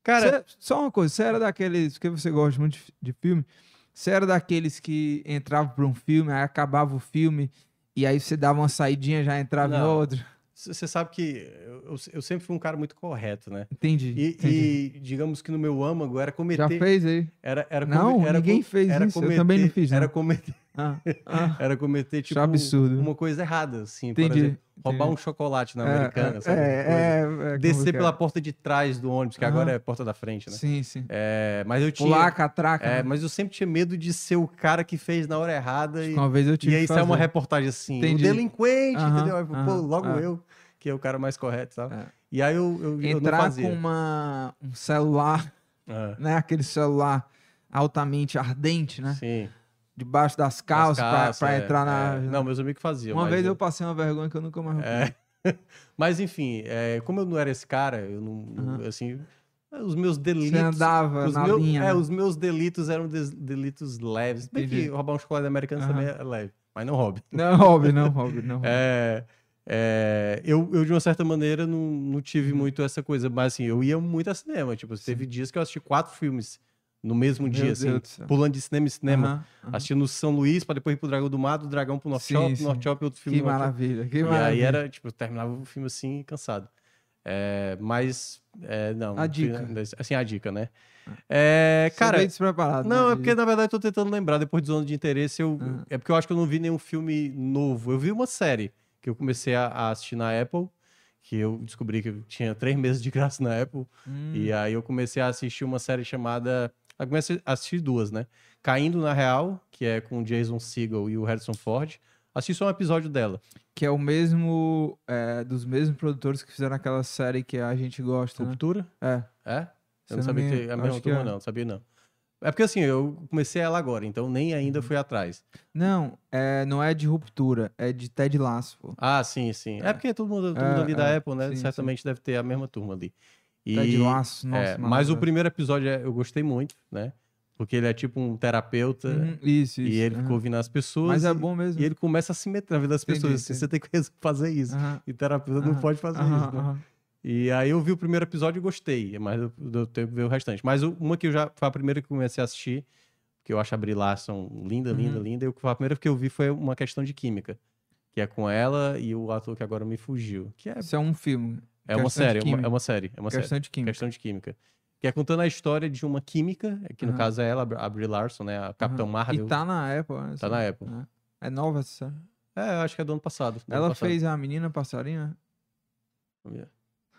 Né? Cara, Cê- só uma coisa, você era daqueles, porque você gosta muito de, de filme, você era daqueles que entravam pra um filme, aí acabava o filme, e aí você dava uma saidinha, já entrava em Não. outro. você sabe que eu, eu- sempre fui um cara muito correto, né? Entendi. E, entendi. e digamos que no meu âmago era Já cometer. fez aí? Era, era Não, come- era ninguém fez era isso, eu também não fiz, Era não. cometer, Ah, ah, era cometer tipo, absurdo. uma coisa errada, assim. Por entendi. exemplo, roubar entendi. um chocolate na É, americana, é, sabe? É, Coisa. é, é, Descer pela porta de trás do ônibus, que agora é a porta da frente, né? Sim, sim. É, mas eu tinha. Pular catraca. é, né? mas eu sempre tinha medo de ser o cara que fez na hora errada e, Uma vez eu tive e aí que sai uma reportagem assim, Entendi. o delinquente, entendeu? Aí, Pô, logo eu, que é o cara mais correto, sabe? E aí eu, eu, eu Entrar fazia. com uma, um celular, né? Aquele celular altamente ardente, né? Sim. Debaixo das calças, calças, pra, é, entrar na. é. Não, meus amigos faziam. Uma vez eu passei uma vergonha que eu nunca mais É. <laughs> Mas enfim, é, como eu não era esse cara, eu não, Aham. assim, os meus delitos. Você andava os na meus, linha. é, né? os meus delitos eram des- delitos leves. Bem que roubar um chocolate americano Aham. também é leve, mas não roube. Não, Rob, não, Rob, não. <laughs> É, é, eu, eu, de uma certa maneira, não, não Uhum. tive muito essa coisa, mas assim, eu ia muito a cinema. Tipo, teve dias que eu assisti quatro filmes no mesmo Meu dia, Deus assim, do céu. pulando de cinema em cinema. Aham, aham. Assistindo São Luís, pra depois ir pro Dragão do Mar, do Dragão pro North Sim, Shop, sim. North Shop, outro filme. Que maravilha, que E maravilha. aí era, tipo, eu terminava o filme assim, cansado. É, mas, é, não. A dica. Assim, a dica, né? É, Você cara, veio despreparado. não, né, é porque na verdade eu tô tentando lembrar, depois de Zona de Interesse, eu, Ah. é porque eu acho que eu não vi nenhum filme novo. Eu vi uma série que eu comecei a, a assistir na Apple, que eu descobri que eu tinha três meses de graça na Apple, Hum, e aí eu comecei a assistir uma série chamada. Eu comecei a assistir duas, né? Caindo na Real, que é com o Jason Segel e o Harrison Ford. Assisti só um episódio dela. Que é o mesmo. É, dos mesmos produtores que fizeram aquela série que a gente gosta, né? Ruptura? É. É? Se Eu não sabia que a mesma turma, é. não, não sabia não. É porque assim, eu comecei ela agora, então nem Uhum. ainda fui atrás. Não, é, não é de ruptura, é de Ted Lasso. Ah, sim, sim. É, porque todo mundo, todo É, mundo ali da é, Apple, né? sim, Certamente deve ter a mesma turma ali. E, Ted Lasso, nossa. é, mas o primeiro episódio é- eu gostei muito, né? Porque ele é tipo um terapeuta Uhum, isso, isso. e ele aham. ficou ouvindo as pessoas. Mas é bom mesmo. E ele começa a se meter na vida das Entendi, pessoas. assim, entendi. Você tem que <laughs> fazer isso. Aham, E terapeuta não pode fazer isso, né? E aí eu vi o primeiro episódio e gostei, mas eu, eu tenho que ver o restante. Mas uma que eu já foi a primeira que eu comecei a assistir, que eu acho a Brie Larson linda, linda, Uhum. linda. E a primeira que eu vi foi uma questão de química, que é com ela e o ator que agora me fugiu, que é, Isso é um filme. É uma série, é uma, é uma série, é uma série, Questão de química. questão de química, que é contando a história de uma química, que no caso é ela, a Brie Larson, né, a Capitão Aham. Marvel. E tá na Apple. né, Tá na Apple. É, É nova essa série. É, acho que é do ano passado. do ano Ela passado. fez a menina passarinha?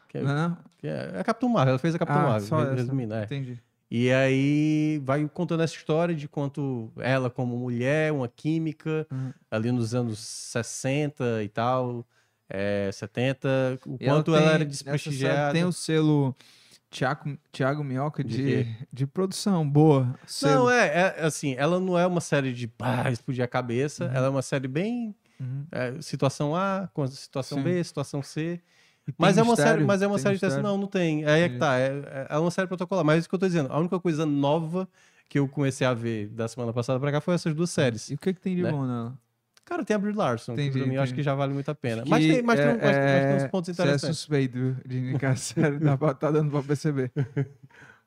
Que é, Não é não? que é, é a Capitão Marvel, ela fez a Capitão Ah, Marvel, só resumindo, é. Entendi. E aí vai contando essa história de quanto ela, como mulher, uma química, Uhum. ali nos anos 60 e tal, é, 70, o E ela quanto ela, tem- era essa série desprestigiada. Tem o selo Thiago, Thiago Minhoca De de, de produção boa. Selo. Não, é, é, assim, ela não é uma série de pá, explodir a cabeça, ela é uma série bem Uhum. é, situação A, com situação Sim. B, situação C. E tem Mas é uma série, mistério? mas é uma série de mistério? não, não tem. Aí é que tá, é, é uma série protocolar. Mas é isso que eu tô dizendo. A única coisa nova que eu comecei a ver da semana passada pra cá foi essas duas séries. E o que, que tem de né? bom nela? Cara, tem a Brie Larson, que Entendi, pra mim eu acho que já vale muito a pena. Mas que tem, mas, tem, é- mas, mas tem uns é- pontos Você é interessantes. suspeito de indicar a <laughs> série, tá dando pra perceber.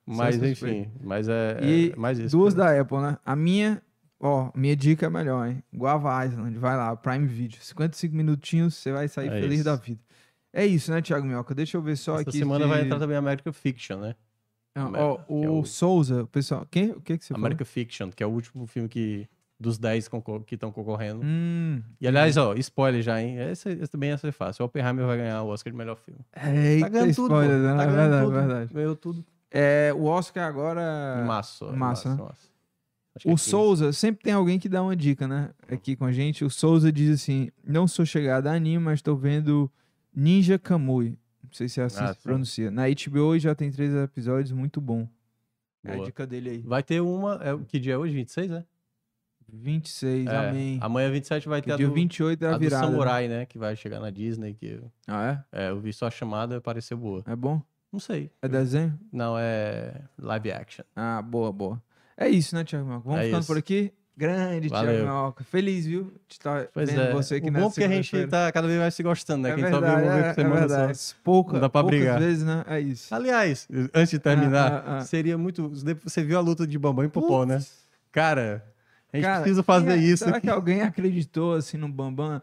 Mas Só enfim, mas é, E é mais isso. Duas da Apple, né? A minha, ó, minha dica é melhor, hein? Guava Island, vai lá, Prime Video. 55 minutinhos, você vai sair É feliz isso. da vida. É isso, né, Thiago Minhoca? Deixa eu ver só Essa aqui. semana se- vai entrar também American Fiction, né? Não, que ó, é o, o- Souza, pessoal. Quem, o que, que você American Fiction, que é o último filme que dos 10 concor- que estão concorrendo. Hum, E aliás, ó, spoiler já, hein? Esse, esse também ia ser fácil. O Oppenheimer vai ganhar o Oscar de melhor filme. eita, Tá ganhando tudo, pô. spoiler, né? Tá é ganhando verdade, tudo. verdade. Ganhou tudo. É, o Oscar agora. Em março. ó, em massa, né? março. Acho que é O 15. Souza, sempre tem alguém que dá uma dica, né? Aqui com a gente. O Souza diz assim: Não sou chegado a anime, mas tô vendo Ninja Kamui. Não sei se é assim Ah, que se sim. pronuncia. Na HBO já tem três episódios, muito bom. É a Boa. dica dele aí. Vai ter uma. É, que dia é hoje? 26, né? 26, É, amém. Amanhã, 27, vai ter Que a dia do, 28 é a a do virada. né? Samurai, né? Que vai chegar na Disney. Que, Ah, é, eu vi só a chamada, pareceu boa. é? É bom? Não sei. É desenho? Não, é live action. Ah, boa, boa. É isso, né, Thiago Minhoca? Vamos É ficando isso. por aqui. Grande, Thiago Valeu. Minhoca. Feliz, viu? De estar Pois vendo é. você aqui o bom é que a gente tá cada vez mais se gostando, né? É Quem verdade, uma vez é, por é semana só. verdade. Pouca, dá pra poucas brigar. vezes, né? É isso. Aliás, antes de terminar, Ah, ah, ah. seria muito. Você viu a luta de Bambam e Popó, né? Cara, a gente Cara, precisa fazer é- isso. Será que alguém acreditou assim no Bambam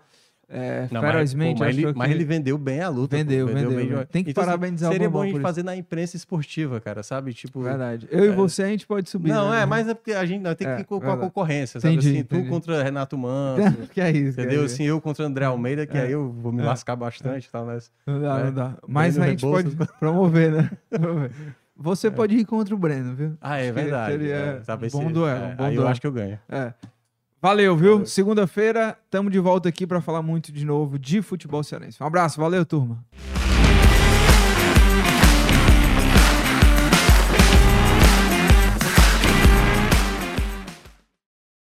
é, Não, mas, ferozmente? pô, mas Achou ele, mas que- ele vendeu bem a luta. pô, Vendeu, vendeu, bem vendeu. Tem que assim, parabenizar o Seria bom a gente fazer na imprensa esportiva, cara, sabe? Tipo. Verdade. Eu e É. você, a gente pode subir. Não, né? é, mas é porque a gente não, tem que É, ir com, com a concorrência, sabe? Entendi, assim, tu entendi. contra Renato <laughs> Manso, que é isso. entendeu? Assim, eu contra André Almeida, que É. aí eu vou me É. lascar bastante e tal, né? Não dá, É. não dá. Mas a gente pode promover, né? Promover. <laughs> Você pode ir contra o Breno, viu? Ah, é <laughs> Acho verdade. seria é, bom duelo, é, um bom aí eu duelo. acho que eu ganho. É. Valeu, viu? Segunda-feira, tamo de volta aqui pra falar muito de novo de futebol cearense. Um abraço, valeu, turma.